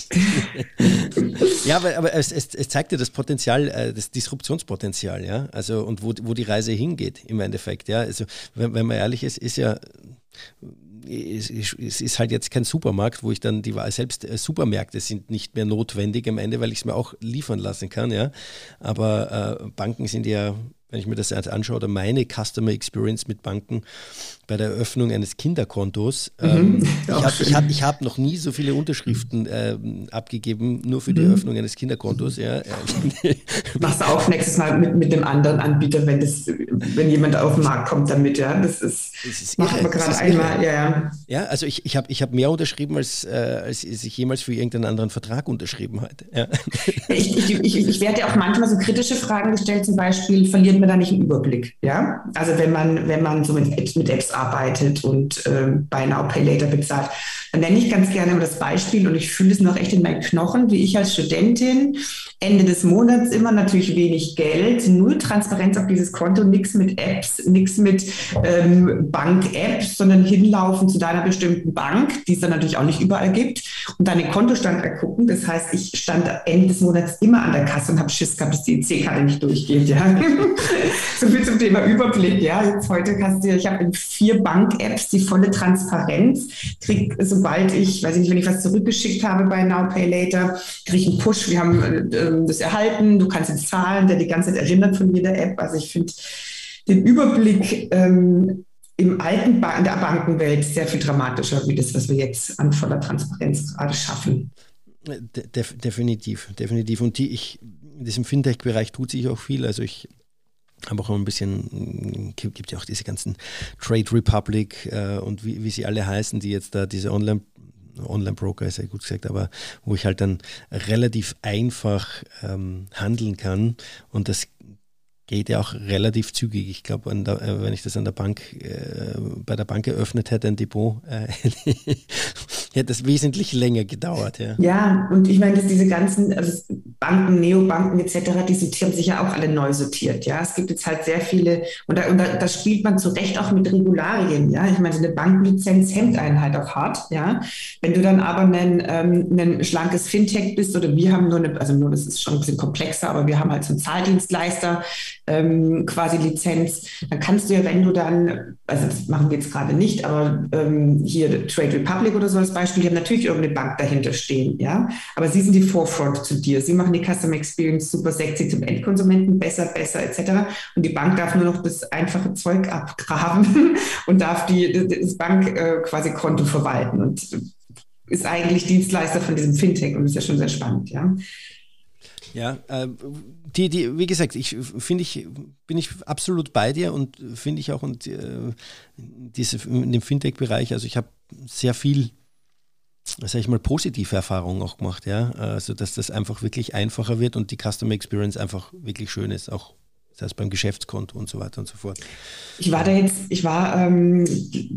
ja, aber, aber es, es, es, zeigt ja das Potenzial, äh, das Disruptionspotenzial, ja, also und wo, wo die Reise hingeht im Endeffekt, ja. Also wenn, wenn man ehrlich ist, ist ja es, ist halt jetzt kein Supermarkt, wo ich dann die Wahl selbst äh, Supermärkte sind nicht mehr notwendig am Ende, weil ich es mir auch liefern lassen kann, ja. Aber äh, Banken sind ja wenn ich mir das anschaue, oder meine Customer Experience mit Banken bei der Eröffnung eines Kinderkontos. Mhm. Ähm, ich habe hab, noch nie so viele Unterschriften äh, abgegeben, nur für die mhm. Eröffnung eines Kinderkontos. Ja. Machst du auch nächstes Mal mit, mit dem anderen Anbieter, wenn, das, wenn jemand auf den Markt kommt damit. Ja. Das ist, das ist machen wir gerade einmal. Ja, ja. ja, also ich, ich habe ich hab mehr unterschrieben, als, äh, als ich jemals für irgendeinen anderen Vertrag unterschrieben hatte. Ja. Ich, ich, ich, ich werde ja auch manchmal so kritische Fragen gestellt, zum Beispiel, verliert man da nicht einen Überblick. Ja? Also wenn man, wenn man so mit Apps, mit Apps arbeitet und äh, bei Now Pay Later bezahlt, nenne ich ganz gerne immer das Beispiel und ich fühle es noch echt in meinen Knochen, wie ich als Studentin Ende des Monats immer natürlich wenig Geld, null Transparenz auf dieses Konto, nichts mit Apps, nichts mit ähm, Bank-Apps, sondern hinlaufen zu deiner bestimmten Bank, die es dann natürlich auch nicht überall gibt und dann den Kontostand ergucken. Das heißt, ich stand Ende des Monats immer an der Kasse und habe Schiss gehabt, dass die EC-Karte nicht durchgeht. Ja. so viel zum Thema Überblick. Ja, jetzt heute hast du, ich habe vier Bank-Apps die volle Transparenz. Krieg, sobald ich, weiß ich nicht, wenn ich was zurückgeschickt habe bei Now Pay Later, kriege ich einen Push. Wir haben äh, ähm, das erhalten, du kannst jetzt zahlen, der die ganze Zeit erinnert von jeder App. Also ich finde den Überblick ähm, im alten ba in der Bankenwelt sehr viel dramatischer, wie das, was wir jetzt an voller Transparenz gerade schaffen. De definitiv, definitiv. Und die, ich, in diesem Fintech-Bereich tut sich auch viel. Also ich habe auch ein bisschen, gibt ja auch diese ganzen Trade Republic äh, und wie, wie sie alle heißen, die jetzt da diese Online Online-Broker ist ja gut gesagt, aber wo ich halt dann relativ einfach ähm, handeln kann. Und das geht ja auch relativ zügig. Ich glaube, äh, wenn ich das an der Bank, äh, bei der Bank eröffnet hätte, ein Depot, äh, hätte es wesentlich länger gedauert, ja. Ja, und ich meine, dass diese ganzen also Banken, Neobanken etc., die sortieren sich ja auch alle neu sortiert, ja. Es gibt jetzt halt sehr viele, und da, und da, da spielt man zu Recht auch mit Regularien, ja. Ich meine, so eine Bankenlizenz hemmt einen halt auch hart, ja. Wenn du dann aber ein, ähm, ein schlankes Fintech bist oder wir haben nur eine, also nur das ist schon ein bisschen komplexer, aber wir haben halt so einen Zahldienstleister, ähm, quasi Lizenz, dann kannst du ja, wenn du dann, also das machen wir jetzt gerade nicht, aber ähm, hier Trade Republic oder so als Beispiel, die haben natürlich irgendeine Bank dahinter stehen, ja, aber sie sind die Forefront zu dir. Sie machen die Customer Experience super sexy zum Endkonsumenten, besser, besser etc. Und die Bank darf nur noch das einfache Zeug abgraben und darf die, das Bank äh, quasi Konto verwalten und ist eigentlich Dienstleister von diesem Fintech und ist ja schon sehr spannend, ja. Ja, äh, die, die, wie gesagt, ich finde ich, bin ich absolut bei dir und finde ich auch und äh, diese in dem Fintech-Bereich, also ich habe sehr viel, sag ich mal, positive Erfahrungen auch gemacht, ja. Also dass das einfach wirklich einfacher wird und die Customer Experience einfach wirklich schön ist, auch das heißt beim Geschäftskonto und so weiter und so fort. Ich war da jetzt, ich war ähm,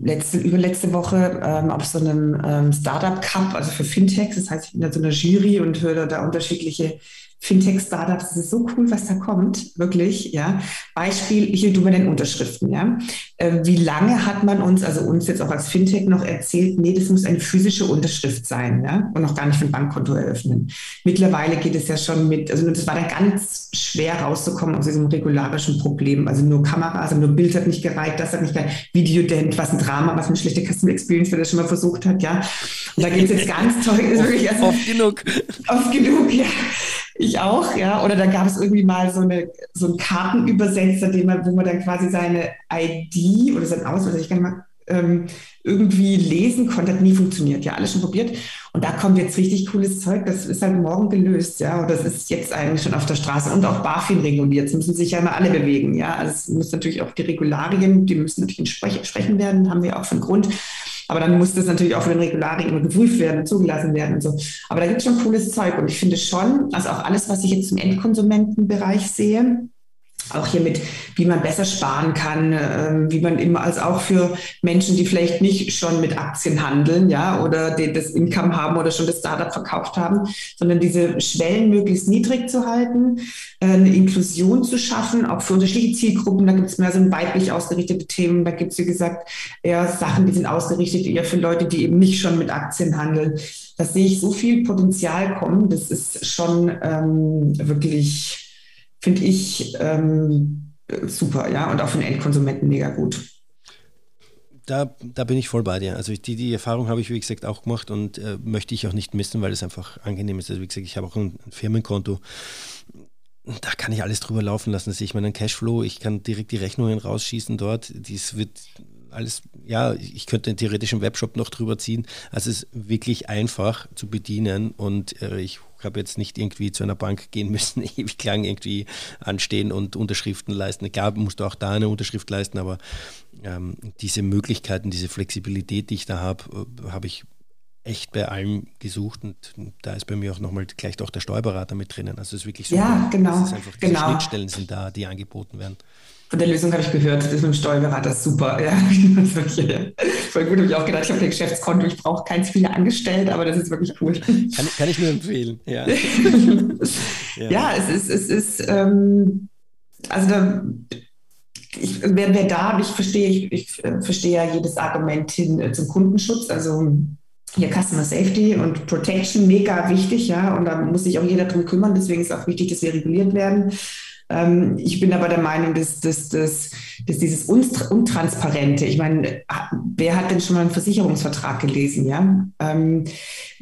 letzte, überletzte Woche ähm, auf so einem ähm, Startup Cup, also für Fintechs, das heißt, ich bin da so einer Jury und höre da unterschiedliche Fintech-Startups, das ist so cool, was da kommt, wirklich, ja. Beispiel, hier du bei den Unterschriften, ja. Äh, wie lange hat man uns, also uns jetzt auch als Fintech noch erzählt, nee, das muss eine physische Unterschrift sein, ja, und noch gar nicht ein Bankkonto eröffnen. Mittlerweile geht es ja schon mit, also das war dann ganz schwer rauszukommen aus diesem regularischen Problem, also nur Kamera, also nur Bild hat nicht gereicht, das hat nicht gereicht, Videodent, was ein Drama, was eine schlechte Customer Experience, wer das schon mal versucht hat, ja. Und da geht es jetzt ganz toll, ist wirklich, also, oft genug. Oft genug, ja. Ich auch, ja. Oder da gab es irgendwie mal so, eine, so einen Kartenübersetzer, den man, wo man dann quasi seine ID oder sein Ausweis, ich kann mal ähm, irgendwie lesen konnte, hat nie funktioniert. Ja, alles schon probiert. Und da kommt jetzt richtig cooles Zeug. Das ist halt morgen gelöst, ja. Und das ist jetzt eigentlich schon auf der Straße und auch BaFin reguliert. Es müssen sich ja immer alle bewegen, ja. Also es müssen natürlich auch die Regularien, die müssen natürlich entsprechen werden, haben wir auch von Grund. Aber dann muss das natürlich auch von den Regularien immer geprüft werden und zugelassen werden und so. Aber da gibt es schon cooles Zeug. Und ich finde schon, also auch alles, was ich jetzt im Endkonsumentenbereich sehe, auch hier mit, wie man besser sparen kann, äh, wie man immer, als auch für Menschen, die vielleicht nicht schon mit Aktien handeln, ja, oder die das Income haben oder schon das Startup verkauft haben, sondern diese Schwellen möglichst niedrig zu halten, äh, eine Inklusion zu schaffen, auch für unterschiedliche Zielgruppen. Da gibt es mehr so weiblich ausgerichtete Themen, da gibt es, wie gesagt, eher Sachen, die sind ausgerichtet eher für Leute, die eben nicht schon mit Aktien handeln. Da sehe ich so viel Potenzial kommen. Das ist schon ähm, wirklich finde ich ähm, super, ja, und auch für den Endkonsumenten mega gut. Da, da bin ich voll bei dir. Also die, die Erfahrung habe ich, wie gesagt, auch gemacht und äh, möchte ich auch nicht missen, weil es einfach angenehm ist. Also wie gesagt, ich habe auch ein, Firmenkonto. Da kann ich alles drüber laufen lassen. Sehe ich meinen Cashflow, ich kann direkt die Rechnungen rausschießen dort. Dies wird alles, ja, ich könnte einen theoretischen Webshop noch drüber ziehen. Also es ist wirklich einfach zu bedienen und äh, ich habe jetzt nicht irgendwie zu einer Bank gehen müssen, ewig lang irgendwie anstehen und Unterschriften leisten. Klar, musst du auch da eine Unterschrift leisten, aber ähm, diese Möglichkeiten, diese Flexibilität, die ich da habe, äh, habe ich echt bei allem gesucht und da ist bei mir auch nochmal gleich auch der Steuerberater mit drinnen. Also es ist wirklich so. Ja, genau. Es ist einfach, diese genau. Schnittstellen sind da, die angeboten werden. Von der Lösung habe ich gehört, das mit dem Steuerberater ist super. Ja, das ist wirklich, voll gut, habe ich auch gedacht, ich habe kein Geschäftskonto, ich brauche keins viele angestellt, aber das ist wirklich cool. Kann, kann ich nur empfehlen, ja. ja. ja, es ist, es ist, ähm, also da, ich, wer, wer da, ich verstehe, ich, ich äh, verstehe ja jedes Argument hin äh, zum Kundenschutz, also hier Customer Safety und Protection mega wichtig, ja, und da muss sich auch jeder drum kümmern, deswegen ist auch wichtig, dass wir reguliert werden. Ähm, ich bin aber der Meinung, dass, dass, dass, dass dieses Untransparente, ich meine, wer hat denn schon mal einen Versicherungsvertrag gelesen, ja? Ähm,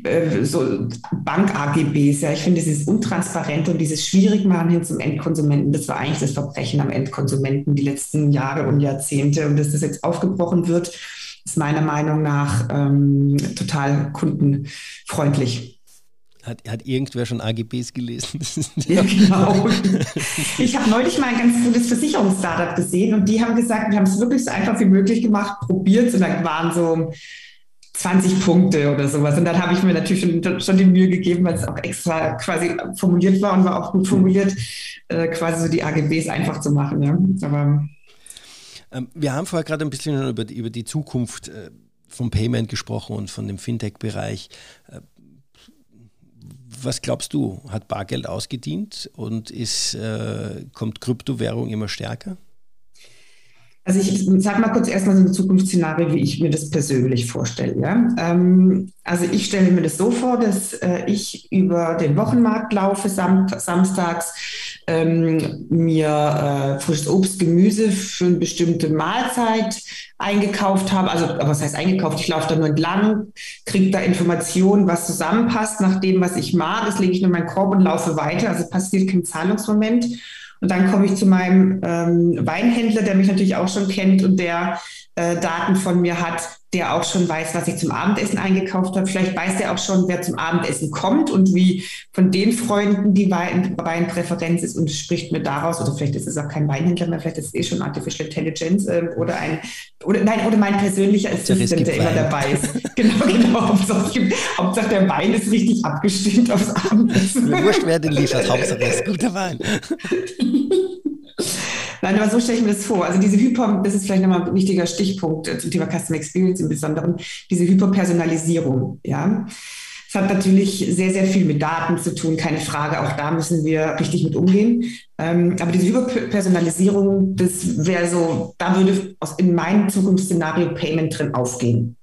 äh, so Bank-AGBs, ja, ich finde dieses Untransparente und dieses Schwierigmachen hin zum Endkonsumenten, das war eigentlich das Verbrechen am Endkonsumenten die letzten Jahre und Jahrzehnte und dass das jetzt aufgebrochen wird, ist meiner Meinung nach ähm, total kundenfreundlich. Hat, hat irgendwer schon AGBs gelesen? ja, genau. Ich habe neulich mal ein ganz gutes Versicherungsstartup gesehen und die haben gesagt, wir haben es wirklich so einfach wie möglich gemacht, probiert und dann waren so 20 Punkte oder sowas. Und dann habe ich mir natürlich schon, schon die Mühe gegeben, weil es auch extra quasi formuliert war und war auch gut formuliert, äh, quasi so die AGBs einfach zu machen. Ja. Aber ähm, wir haben vorher gerade ein bisschen über die, über die Zukunft äh, vom Payment gesprochen und von dem Fintech-Bereich. Was glaubst du, hat Bargeld ausgedient und ist, äh, kommt Kryptowährung immer stärker? Also ich sage mal kurz erstmal so ein Zukunftsszenario, wie ich mir das persönlich vorstelle. Ja? Ähm, also ich stelle mir das so vor, dass äh, ich über den Wochenmarkt laufe sam samstags, ähm, mir äh, frisches Obst, Gemüse für eine bestimmte Mahlzeit eingekauft habe. Also was heißt eingekauft? Ich laufe da nur entlang, kriege da Informationen, was zusammenpasst nach dem, was ich mag. Das lege ich nur in meinen Korb und laufe weiter. Also passiert kein Zahlungsmoment. Und dann komme ich zu meinem ähm, Weinhändler, der mich natürlich auch schon kennt und der äh, Daten von mir hat, der auch schon weiß, was ich zum Abendessen eingekauft habe. Vielleicht weiß der auch schon, wer zum Abendessen kommt und wie von den Freunden die Wein Weinpräferenz ist und spricht mir daraus, oder vielleicht ist es auch kein Weinhändler mehr, vielleicht ist es eh schon Artificial Intelligence äh, oder ein, oder nein, oder mein persönlicher Assistent, der immer dabei ist. genau, genau. Hauptsache, Hauptsache, der Wein ist richtig abgestimmt aufs Abendessen. Wurscht, wer den liefert, Hauptsache es ist guter Wein. Nein, aber so stelle ich mir das vor. Also diese Hyper, das ist vielleicht nochmal ein wichtiger Stichpunkt äh, zum Thema Customer Experience im Besonderen, diese Hyperpersonalisierung, ja. Es hat natürlich sehr, sehr viel mit Daten zu tun, keine Frage. Auch da müssen wir richtig mit umgehen. Ähm, aber diese Hyperpersonalisierung, das wäre so, da würde in meinem Zukunftsszenario Payment drin aufgehen.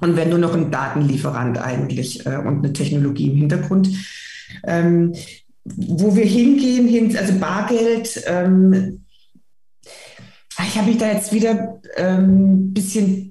Und wenn nur noch ein Datenlieferant eigentlich äh, und eine Technologie im Hintergrund. Ähm, wo wir hingehen, hin, also Bargeld, ähm, ich habe mich da jetzt wieder ein ähm, bisschen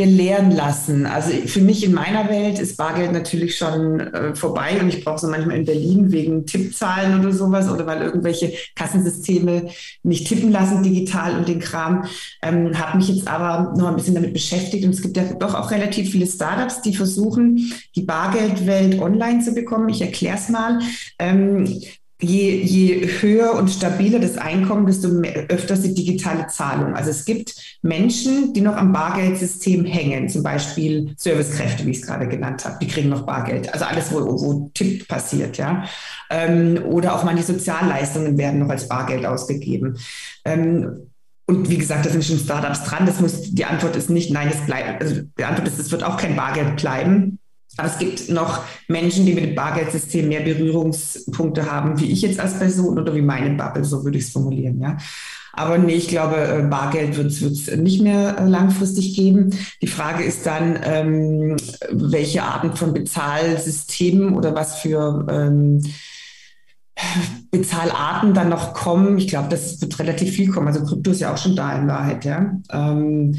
belehren lassen. Also für mich in meiner Welt ist Bargeld natürlich schon äh, vorbei und ich brauche so manchmal in Berlin wegen Tippzahlen oder sowas oder weil irgendwelche Kassensysteme nicht tippen lassen digital und den Kram. Ähm, habe mich jetzt aber noch ein bisschen damit beschäftigt und es gibt ja doch auch relativ viele Startups, die versuchen, die Bargeldwelt online zu bekommen. Ich erkläre es mal. Ähm, je, je höher und stabiler das Einkommen, desto mehr, öfter die digitale Zahlung. Also es gibt Menschen, die noch am Bargeldsystem hängen, zum Beispiel Servicekräfte, wie ich es gerade genannt habe, die kriegen noch Bargeld. Also alles, wo, wo Tipp passiert, ja. Ähm, oder auch manche Sozialleistungen werden noch als Bargeld ausgegeben. Ähm, und wie gesagt, da sind schon Startups dran. Das muss, die Antwort ist nicht, nein, es bleibt, also die Antwort ist, es wird auch kein Bargeld bleiben. Aber es gibt noch Menschen, die mit dem Bargeldsystem mehr Berührungspunkte haben, wie ich jetzt als Person oder wie meine Bubble, so würde ich es formulieren. Ja. Aber nee, ich glaube, äh, Bargeld wird es nicht mehr äh, langfristig geben. Die Frage ist dann, ähm, welche Arten von Bezahlsystemen oder was für ähm, Bezahlarten dann noch kommen. Ich glaube, das wird relativ viel kommen. Also Krypto ist ja auch schon da in Wahrheit. Ja. Ähm,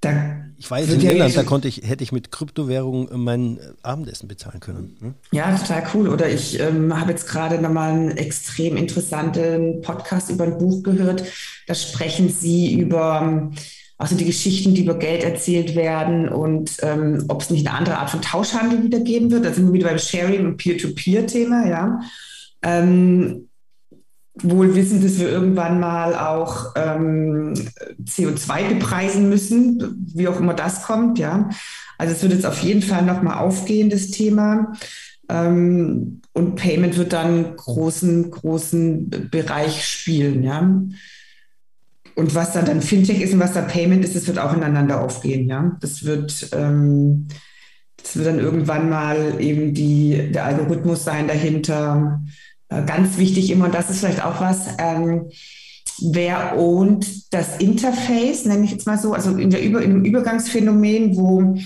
da ich weiß, in Irland, da konnte ich, hätte ich mit Kryptowährung mein Abendessen bezahlen können. Ne? Ja, total cool. Oder ich ähm, habe jetzt gerade nochmal einen extrem interessanten Podcast über ein Buch gehört. Da sprechen sie über also die Geschichten, die über Geld erzählt werden und ähm, ob es nicht eine andere Art von Tauschhandel wieder geben wird. Da sind wir wieder beim Sharing und Peer-to-Peer-Thema, ja. Ähm, wohl wissen, dass wir irgendwann mal auch ähm, CO2 bepreisen müssen, wie auch immer das kommt, ja. Also es wird jetzt auf jeden Fall nochmal aufgehen, das Thema. Ähm, und Payment wird dann großen, großen Bereich spielen, ja. Und was dann, dann Fintech ist und was da Payment ist, das wird auch ineinander aufgehen, ja. Das wird, ähm, das wird dann irgendwann mal eben die, der Algorithmus sein dahinter, ganz wichtig immer, und das ist vielleicht auch was, ähm, wer ownt das Interface, nenne ich jetzt mal so, also in, der Über, in Übergangsphänomen, wo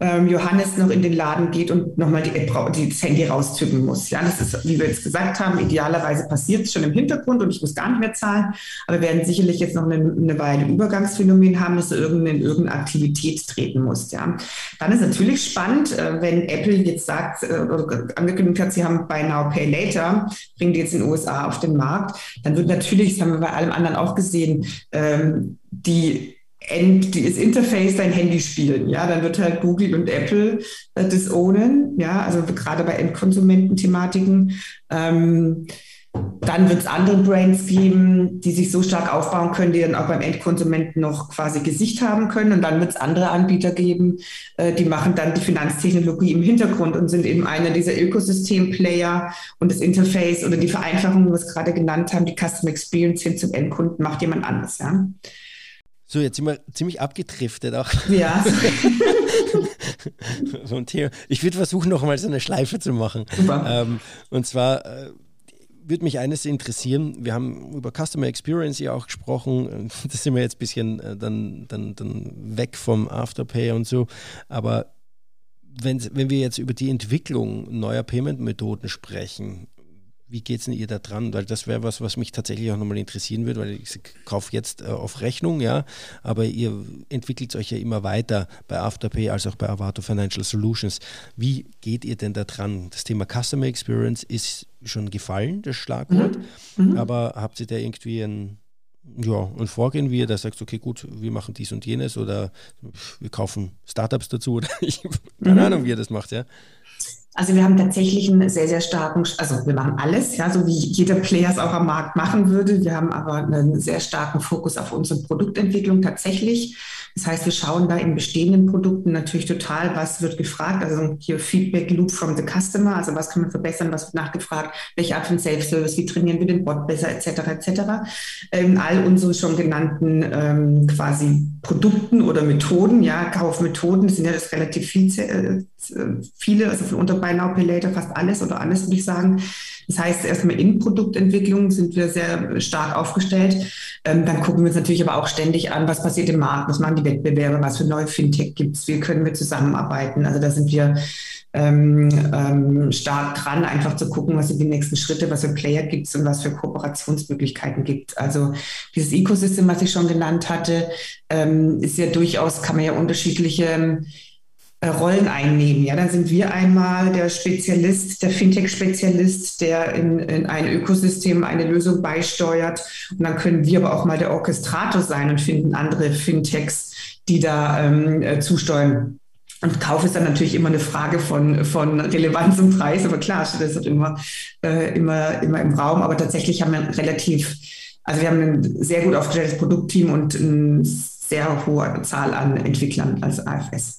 ähm, Johannes noch in den Laden geht und nochmal die die, das Handy rauszücken muss. Ja, das ist, wie wir jetzt gesagt haben, idealerweise passiert es schon im Hintergrund und ich muss gar nicht mehr zahlen. Aber wir werden sicherlich jetzt noch eine, eine Weile Übergangsphänomen haben, dass du irgendeine, in irgendeine Aktivität treten musst. Ja. Dann ist natürlich spannend, äh, wenn Apple jetzt sagt äh, oder angekündigt hat, sie haben bei Now Pay Later, bringen die jetzt in den USA auf den Markt, dann wird natürlich, das haben wir bei allem anderen auch gesehen, ähm, die End, das Interface dein Handy spielen. Ja, dann wird halt Google und Apple äh, das ownen. Ja, also gerade bei Endkonsumententhematiken. Ähm, dann wird es andere Brands geben, die sich so stark aufbauen können, die dann auch beim Endkonsumenten noch quasi Gesicht haben können. Und dann wird es andere Anbieter geben, äh, die machen dann die Finanztechnologie im Hintergrund und sind eben einer dieser Ökosystem-Player und das Interface oder die Vereinfachung, wie wir gerade genannt haben, die Customer Experience hin zum Endkunden macht jemand anders. Ja. So, jetzt sind wir ziemlich abgedriftet auch. Ja. so ein Thema. Ich würde versuchen, noch mal so eine Schleife zu machen. Ähm, und zwar äh, würde mich eines interessieren. Wir haben über Customer Experience ja auch gesprochen. Das sind wir jetzt ein bisschen äh, dann, dann, dann weg vom Afterpay und so. Aber wenn, wenn wir jetzt über die Entwicklung neuer Payment-Methoden sprechen, wie geht es denn ihr da dran? Weil das wäre was, was mich tatsächlich auch nochmal interessieren würde, weil ich kaufe jetzt äh, auf Rechnung, ja, aber ihr entwickelt euch ja immer weiter bei Afterpay als auch bei Avato Financial Solutions. Wie geht ihr denn da dran? Das Thema Customer Experience ist schon gefallen, das Schlagwort, mhm. Mhm. aber habt ihr da irgendwie ein, ja, ein Vorgehen, wie ihr da sagt, okay, gut, wir machen dies und jenes oder wir kaufen Startups dazu oder ich, keine mhm. Ahnung, wie ihr das macht, ja? Also wir haben tatsächlich einen sehr, sehr starken, also wir machen alles, ja, so wie jeder Player es auch am Markt machen würde. Wir haben aber einen sehr starken Fokus auf unsere Produktentwicklung tatsächlich. Das heißt, wir schauen da in bestehenden Produkten natürlich total, was wird gefragt. Also hier Feedback Loop from the Customer, also was kann man verbessern, was wird nachgefragt, welche Art von Self-Service, wie trainieren wir den Bot besser, etc. etc. Ähm, all unsere schon genannten ähm, quasi Produkten oder Methoden, ja, Kaufmethoden, sind ja das relativ viel, äh, viele, also unter Buy Now Pay Later fast alles oder alles, würde ich sagen. Das heißt, erstmal in Produktentwicklung sind wir sehr stark aufgestellt. Ähm, dann gucken wir uns natürlich aber auch ständig an, was passiert im Markt, was machen die Wettbewerber, was für neue Fintech gibt es, wie können wir zusammenarbeiten. Also da sind wir ähm, ähm, stark dran, einfach zu gucken, was sind die nächsten Schritte, was für Player gibt es und was für Kooperationsmöglichkeiten gibt. Also dieses Ecosystem, was ich schon genannt hatte, ähm, ist ja durchaus, kann man ja unterschiedliche äh, Rollen einnehmen. Ja, dann sind wir einmal der Spezialist, der Fintech-Spezialist, der in, in ein Ökosystem eine Lösung beisteuert. Und dann können wir aber auch mal der Orchestrator sein und finden andere Fintechs, die da ähm, äh, zusteuern. Und Kauf ist dann natürlich immer eine Frage von, von Relevanz und Preis, aber klar, das ist immer, äh, immer, immer im Raum. Aber tatsächlich haben wir relativ, also wir haben ein sehr gut aufgestelltes Produktteam und eine sehr hohe Zahl an Entwicklern als AFS.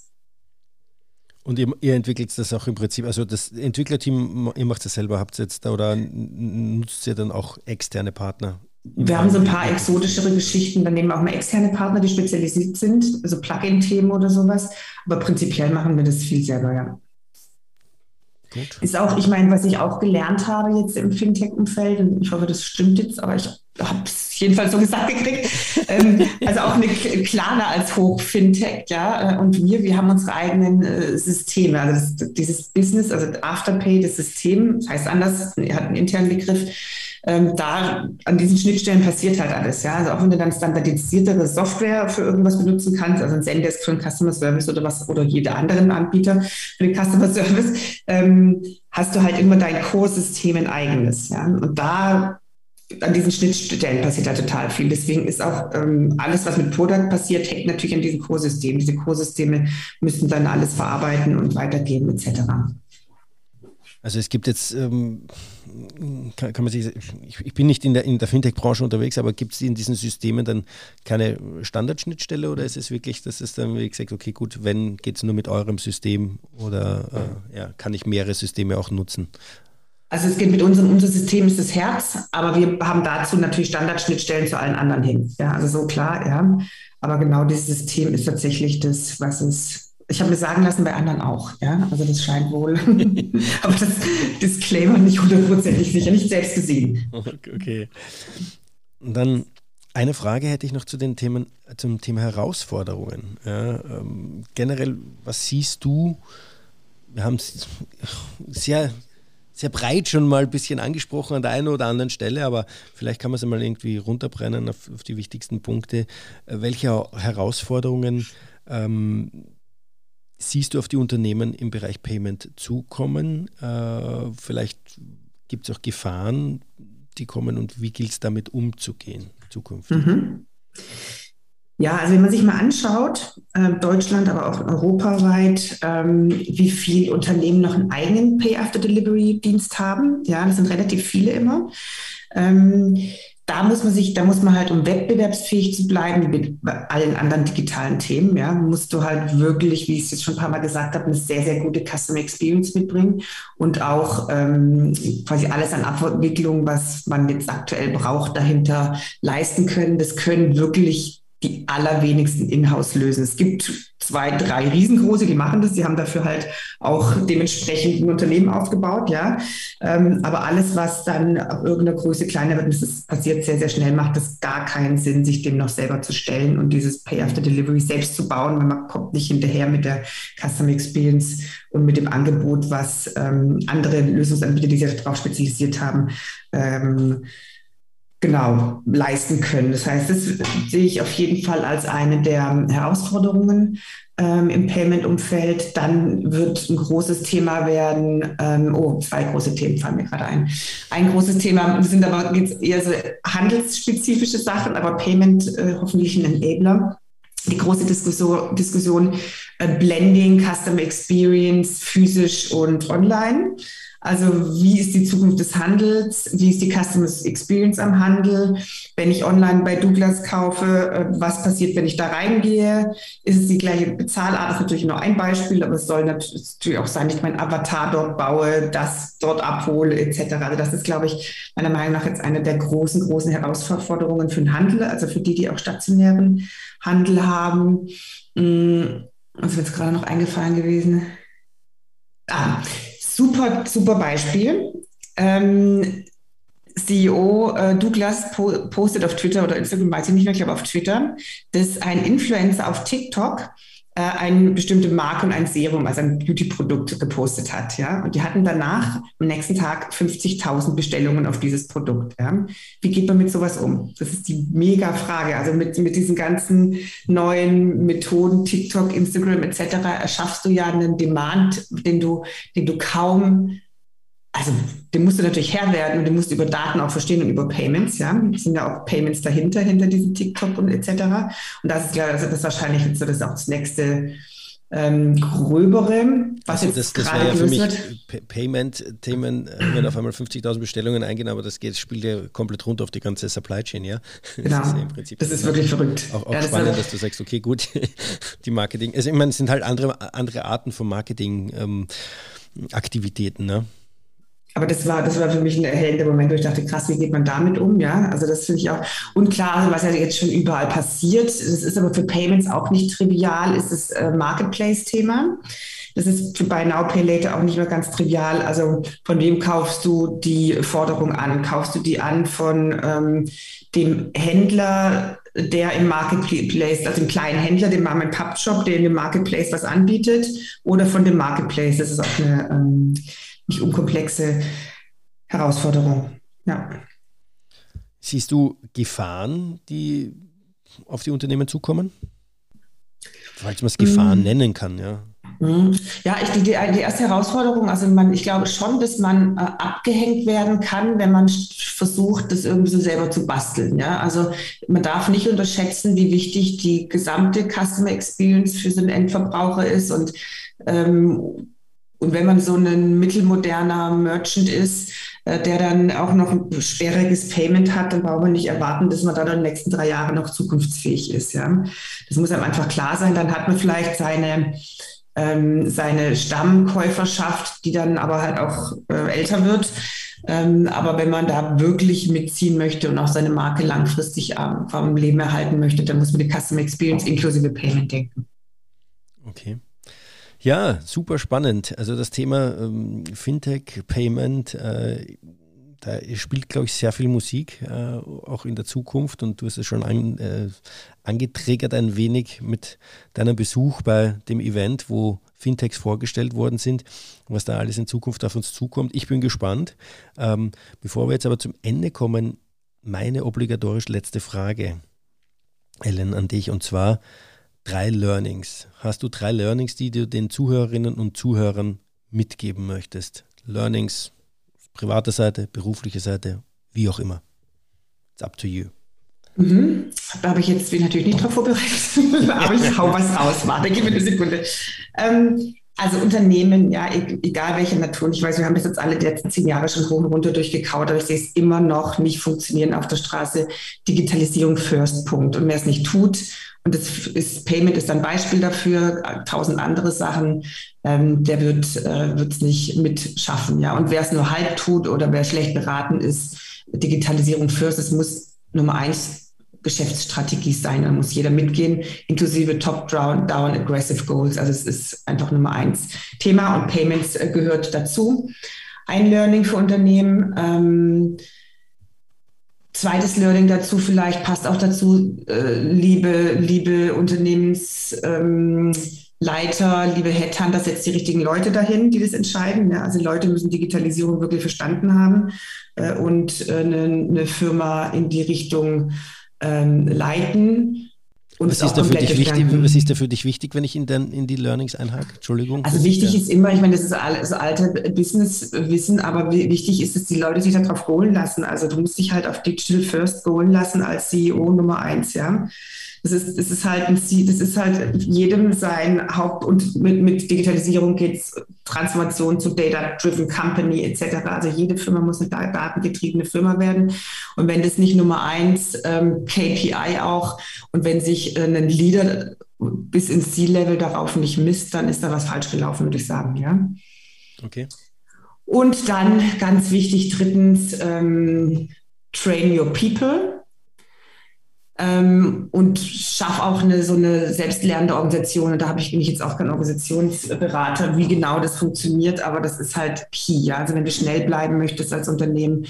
Und ihr, ihr, entwickelt das auch im Prinzip, also das Entwicklerteam, ihr macht das selber, habt ihr jetzt da oder nutzt ihr dann auch externe Partner? Wir haben so ein paar exotischere Geschichten, dann nehmen wir auch mal externe Partner, die spezialisiert sind, also Plugin-Themen oder sowas. Aber prinzipiell machen wir das viel selber, ja. Gut. Ist auch, ich meine, was ich auch gelernt habe jetzt im Fintech-Umfeld, und ich hoffe, das stimmt jetzt, aber ich habe es jedenfalls so gesagt gekriegt. ähm, also auch eine Klarna als Hoch-Fintech, ja. Äh, und wir, wir haben unsere eigenen äh, Systeme. Also das, dieses Business, also Afterpay, das System, das heißt anders, hat einen internen Begriff. Ähm, da an diesen Schnittstellen passiert halt alles, ja. Also auch wenn du dann standardisiertere Software für irgendwas benutzen kannst, also ein Zendesk für einen Customer Service oder was oder jeder anderen Anbieter für den Customer Service, ähm, hast du halt immer dein Core-System ein eigenes, ja. Und da an diesen Schnittstellen passiert da total viel. Deswegen ist auch ähm, alles, was mit Product passiert, hängt natürlich an diesen Core-Systemen. Diese Core-Systeme müssen dann alles verarbeiten und weitergeben etc. Also es gibt jetzt, ähm, kann, kann, man sich, ich, ich, bin nicht in der, in der Fintech-Branche unterwegs, aber gibt es in diesen Systemen dann keine Standardschnittstelle oder ist es wirklich, dass es dann, wie gesagt, okay, gut, wenn geht es nur mit eurem System oder äh, ja, kann ich mehrere Systeme auch nutzen? Also es geht mit uns und unser System ist das Herz, aber wir haben dazu natürlich Standardschnittstellen zu allen anderen hin. Ja, also so klar, ja. Aber genau dieses System ist tatsächlich das, was es, ich habe mir sagen lassen, bei anderen auch, ja. Also das scheint wohl, aber das Disclaimer nicht hundertprozentig sicher, nicht selbst gesehen. Okay. Und dann eine Frage hätte ich noch zu den Themen, zum Thema Herausforderungen. Ja, ähm, generell, was siehst du? Wir haben sehr sehr breit schon mal ein bisschen angesprochen an der einen oder anderen Stelle, aber vielleicht kann man es mal irgendwie runterbrennen auf, auf die wichtigsten Punkte. Äh, welche Herausforderungen ähm, siehst du auf die Unternehmen im Bereich Payment zukommen? Äh, vielleicht gibt es auch Gefahren, die kommen und wie gilt es damit umzugehen zukünftig? Mhm. Ja, also wenn man sich mal anschaut, äh, Deutschland, aber auch europaweit, ähm, wie viele Unternehmen noch einen eigenen Pay-After-Delivery-Dienst haben, ja, das sind relativ viele immer. Ähm, da muss man sich, da muss man halt, um wettbewerbsfähig zu bleiben, wie mit allen anderen digitalen Themen, ja, musst du halt wirklich, wie ich es jetzt schon ein paar Mal gesagt habe, eine sehr, sehr gute Customer Experience mitbringen und auch ähm, quasi alles an Abentwicklung, was man jetzt aktuell braucht, dahinter leisten können. Das können wirklich die allerwenigsten in-house lösen. Es gibt zwei, drei riesengroße, die machen das, die haben dafür halt auch dementsprechend ein Unternehmen aufgebaut, ja. Ähm, aber alles, was dann auf irgendeiner Größe kleiner wird, das ist, passiert sehr, sehr schnell, macht es gar keinen Sinn, sich dem noch selber zu stellen und dieses Pay After Delivery selbst zu bauen, weil man kommt nicht hinterher mit der Customer Experience und mit dem Angebot, was ähm, andere Lösungsanbieter, die sich darauf spezialisiert haben, ähm, genau leisten können. Das heißt, das sehe ich auf jeden Fall als eine der Herausforderungen ähm, im Payment-Umfeld. Dann wird ein großes Thema werden, ähm, oh, zwei große Themen fallen mir gerade ein. Ein großes Thema sind aber jetzt eher so handelsspezifische Sachen, aber Payment äh, hoffentlich ein Enabler. Die große Diskussion, Diskussion äh, Blending, Customer Experience, physisch und online. Also wie ist die Zukunft des Handels? Wie ist die Customer Experience am Handel? Wenn ich online bei Douglas kaufe, äh, was passiert, wenn ich da reingehe? Ist es die gleiche Bezahlart? Das ist natürlich nur ein Beispiel, aber es soll natürlich auch sein, dass ich meinen Avatar dort baue, das dort abhole etc. Also das ist, glaube ich, meiner Meinung nach jetzt eine der großen, großen Herausforderungen für den Handel, also für die, die auch stationären Handel haben. Hm, was ist jetzt gerade noch eingefallen gewesen? Ah, Super, super Beispiel. Ähm, CEO äh, Douglas po postet auf Twitter oder Instagram, weiß ich nicht mehr, ich glaube auf Twitter, dass ein Influencer auf TikTok äh, eine bestimmte Marke und ein Serum, also ein Beauty-Produkt gepostet hat. Ja? Und die hatten danach am nächsten Tag 50.000 Bestellungen auf dieses Produkt. Ja? Wie geht man mit sowas um? Das ist die mega Frage. Also mit, mit diesen ganzen neuen Methoden, TikTok, Instagram etc., erschaffst du ja einen Demand, den du, den du kaum also dem musst du natürlich Herr werden und den musst du über Daten auch verstehen und über Payments, ja. Es sind ja auch Payments dahinter, hinter diesem TikTok und etc. Und das ist klar, das ist wahrscheinlich so das auch das nächste ähm, gröbere, was also jetzt das, das gerade ja für mich Payment-Themen, äh, wenn auf einmal 50.000 Bestellungen eingehen, aber das geht, spielt ja komplett runter auf die ganze Supply Chain, ja. Genau. Das ist, ja im Prinzip das ist wirklich verrückt. Auch, auch ja, spannend, das dass du sagst, okay, gut, die Marketing, also ich meine, es sind halt andere, andere Arten von Marketing-Aktivitäten, ähm, ne? Aber das war, das war für mich ein erhellender Moment, wo ich dachte, krass, wie geht man damit um? Ja, also das finde ich auch unklar, was ja jetzt schon überall passiert. Das ist aber für Payments auch nicht trivial, ist das äh, Marketplace-Thema. Das ist für Buy Now Pay Later auch nicht mehr ganz trivial. Also von wem kaufst du die Forderung an? Kaufst du die an von ähm, dem Händler, der im Marketplace, also dem kleinen Händler, dem Mom Pub Shop, der dem Marketplace was anbietet, oder von dem Marketplace? Das ist auch eine ähm, nicht unkomplexe Herausforderung. Ja. Siehst du Gefahren, die auf die Unternehmen zukommen? Falls man es Gefahren mm. nennen kann, ja. Mhm. Ja, ich, die, die, erste Herausforderung, also man, ich glaube schon, dass man äh, abgehängt werden kann, wenn man versucht, das irgendwie so selber zu basteln. Ja? Also man darf nicht unterschätzen, wie wichtig die gesamte Customer Experience für so einen Endverbraucher ist und ähm, und wenn man so ein mittelmoderner Merchant ist, äh, der dann auch noch ein schwieriges Payment hat, dann braucht man nicht erwarten, dass man dann in den nächsten drei Jahren noch zukunftsfähig ist. Ja? Das muss einem einfach klar sein. Dann hat man vielleicht seine, ähm, seine Stammkäuferschaft, die dann aber halt auch äh, älter wird. Ähm, aber wenn man da wirklich mitziehen möchte und auch seine Marke langfristig vom Leben erhalten möchte, dann muss man die Customer Experience inklusive Payment denken. Okay. Ja, super spannend. Also das Thema ähm, Fintech, Payment, äh, da spielt, glaube ich, sehr viel Musik, äh, auch in der Zukunft. Und du hast es schon an, äh, angetriggert ein wenig mit deinem Besuch bei dem Event, wo Fintechs vorgestellt worden sind, was da alles in Zukunft auf uns zukommt. Ich bin gespannt. Ähm, bevor wir jetzt aber zum Ende kommen, meine obligatorisch letzte Frage, Ellen, an dich. Und zwar, drei Learnings. Hast du drei Learnings, die du den Zuhörerinnen und Zuhörern mitgeben möchtest? Learnings, private Seite, berufliche Seite, wie auch immer. It's up to you. Mhm. Da habe ich jetzt bin natürlich nicht drauf vorbereitet, aber ich hau was raus. Warte, gib mir eine Sekunde. Ähm, also Unternehmen, ja, e-, egal welche Natur. Ich weiß, wir haben das jetzt alle die letzten zehn Jahre schon hoch und runter durchgekaut, aber ich sehe es immer noch nicht funktionieren auf der Straße. Digitalisierung first, Punkt. Und wer es nicht tut und das ist, Payment ist ein Beispiel dafür, tausend andere Sachen, ähm, der wird äh, es nicht mitschaffen. Ja? Und wer es nur halb tut oder wer schlecht beraten ist, Digitalisierung first, es muss Nummer eins Geschäftsstrategie sein. Da muss jeder mitgehen, inklusive Top-Down Aggressive Goals. Also es ist einfach Nummer eins Thema und Payments äh, gehört dazu. Ein Learning für Unternehmen. Ähm, zweites Learning dazu vielleicht passt auch dazu, äh, liebe, liebe Unternehmensleiter, ähm, liebe Headhunter, setzt die richtigen Leute dahin, die das entscheiden. Ja? Also Leute müssen Digitalisierung wirklich verstanden haben äh, und äh, eine, eine Firma in die Richtung ähm, leiten. Und was ist, da für dich wichtig, was ist da für dich wichtig, wenn ich in, den, in die Learnings einhake? Entschuldigung. Also wichtig ist immer, ich meine, das ist alles alte Businesswissen, aber wichtig ist, dass die Leute sich darauf holen lassen. Also du musst dich halt auf Digital First holen lassen als CEO Nummer eins, ja. Das ist, das ist halt ein Ziel, das ist halt jedem sein Haupt- und mit, mit Digitalisierung geht es Transformation zu Data-Driven Company etc. Also jede Firma muss eine datengetriebene Firma werden. Und wenn das nicht Nummer eins ähm, KPI auch und wenn sich äh, ein Leader bis ins C-Level darauf nicht misst, dann ist da was falsch gelaufen, würde ich sagen, ja. Okay. Und dann ganz wichtig, drittens, ähm, train your people ähm, und schaffe auch eine so eine selbstlernende Organisation. Und da habe ich, bin ich jetzt auch kein Organisationsberater, wie genau das funktioniert, aber das ist halt key. Ja? Also wenn du schnell bleiben möchtest als Unternehmen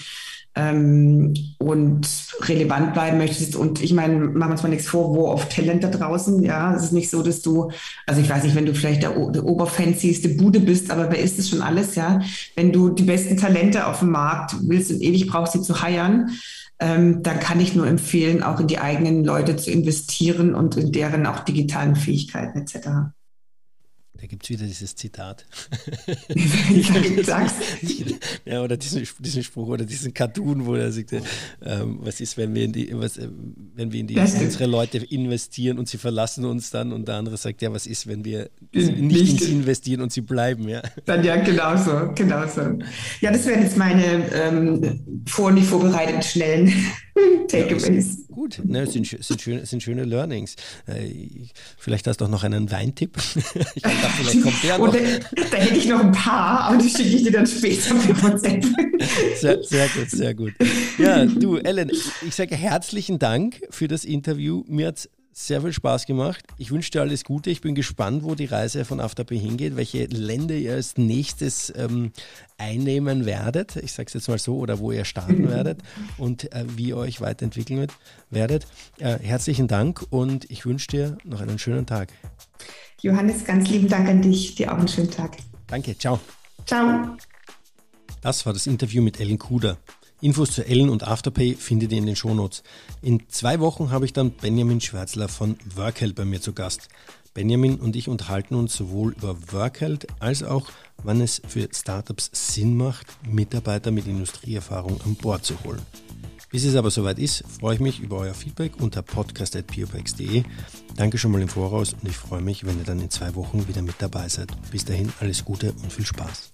ähm, und relevant bleiben möchtest. Und ich meine, machen wir uns mal nichts vor, wo auf Talent da draußen. Ja, es ist nicht so, dass du, also ich weiß nicht, wenn du vielleicht der, der oberfancyste Bude bist, aber wer ist das schon alles? Ja, wenn du die besten Talente auf dem Markt willst und ewig brauchst, sie zu heiern, ähm, dann kann ich nur empfehlen, auch in die eigenen Leute zu investieren und in deren auch digitalen Fähigkeiten etc. Da gibt es wieder dieses Zitat. ja, oder diesen, diesen Spruch oder diesen Cartoon, wo er sagte, ähm, was ist, wenn wir in die, was, äh, wenn wir in die, unsere Leute investieren und sie verlassen uns dann und der andere sagt, ja, was ist, wenn wir nicht, nicht in sie investieren und sie bleiben, ja. Dann ja, genau so, genau so. Ja, das wären jetzt meine ähm, vor nicht vorbereiteten schnellen Takeaways. Ja, gut, ne, sind, sind, schöne, sind schöne Learnings. Äh, vielleicht hast du auch noch einen Weintipp. ich dachte, vielleicht kommt der noch. Da, da, hätte ich noch ein paar, aber die schicke ich dir dann später per WhatsApp. Sehr, sehr gut, sehr gut. Ja, du, Ellen, ich sage herzlichen Dank für das Interview. Mir hat es sehr viel Spaß gemacht. Ich wünsche dir alles Gute. Ich bin gespannt, wo die Reise von Afterpay hingeht, welche Länder ihr als nächstes ähm, einnehmen werdet. Ich sage es jetzt mal so, oder wo ihr starten werdet und äh, wie ihr euch weiterentwickeln wird, werdet. Äh, herzlichen Dank und ich wünsche dir noch einen schönen Tag. Johannes, ganz lieben Dank an dich. Dir auch einen schönen Tag. Danke. Ciao. Ciao. Das war das Interview mit Ellen Kuder. Infos zu Ellen und Afterpay findet ihr in den Shownotes. In zwei Wochen habe ich dann Benjamin Schwärzler von Workheld bei mir zu Gast. Benjamin und ich unterhalten uns sowohl über Workheld als auch, wann es für Startups Sinn macht, Mitarbeiter mit Industrieerfahrung an Bord zu holen. Bis es aber soweit ist, freue ich mich über euer Feedback unter podcast.piopex.de. Danke schon mal im Voraus und ich freue mich, wenn ihr dann in zwei Wochen wieder mit dabei seid. Bis dahin alles Gute und viel Spaß.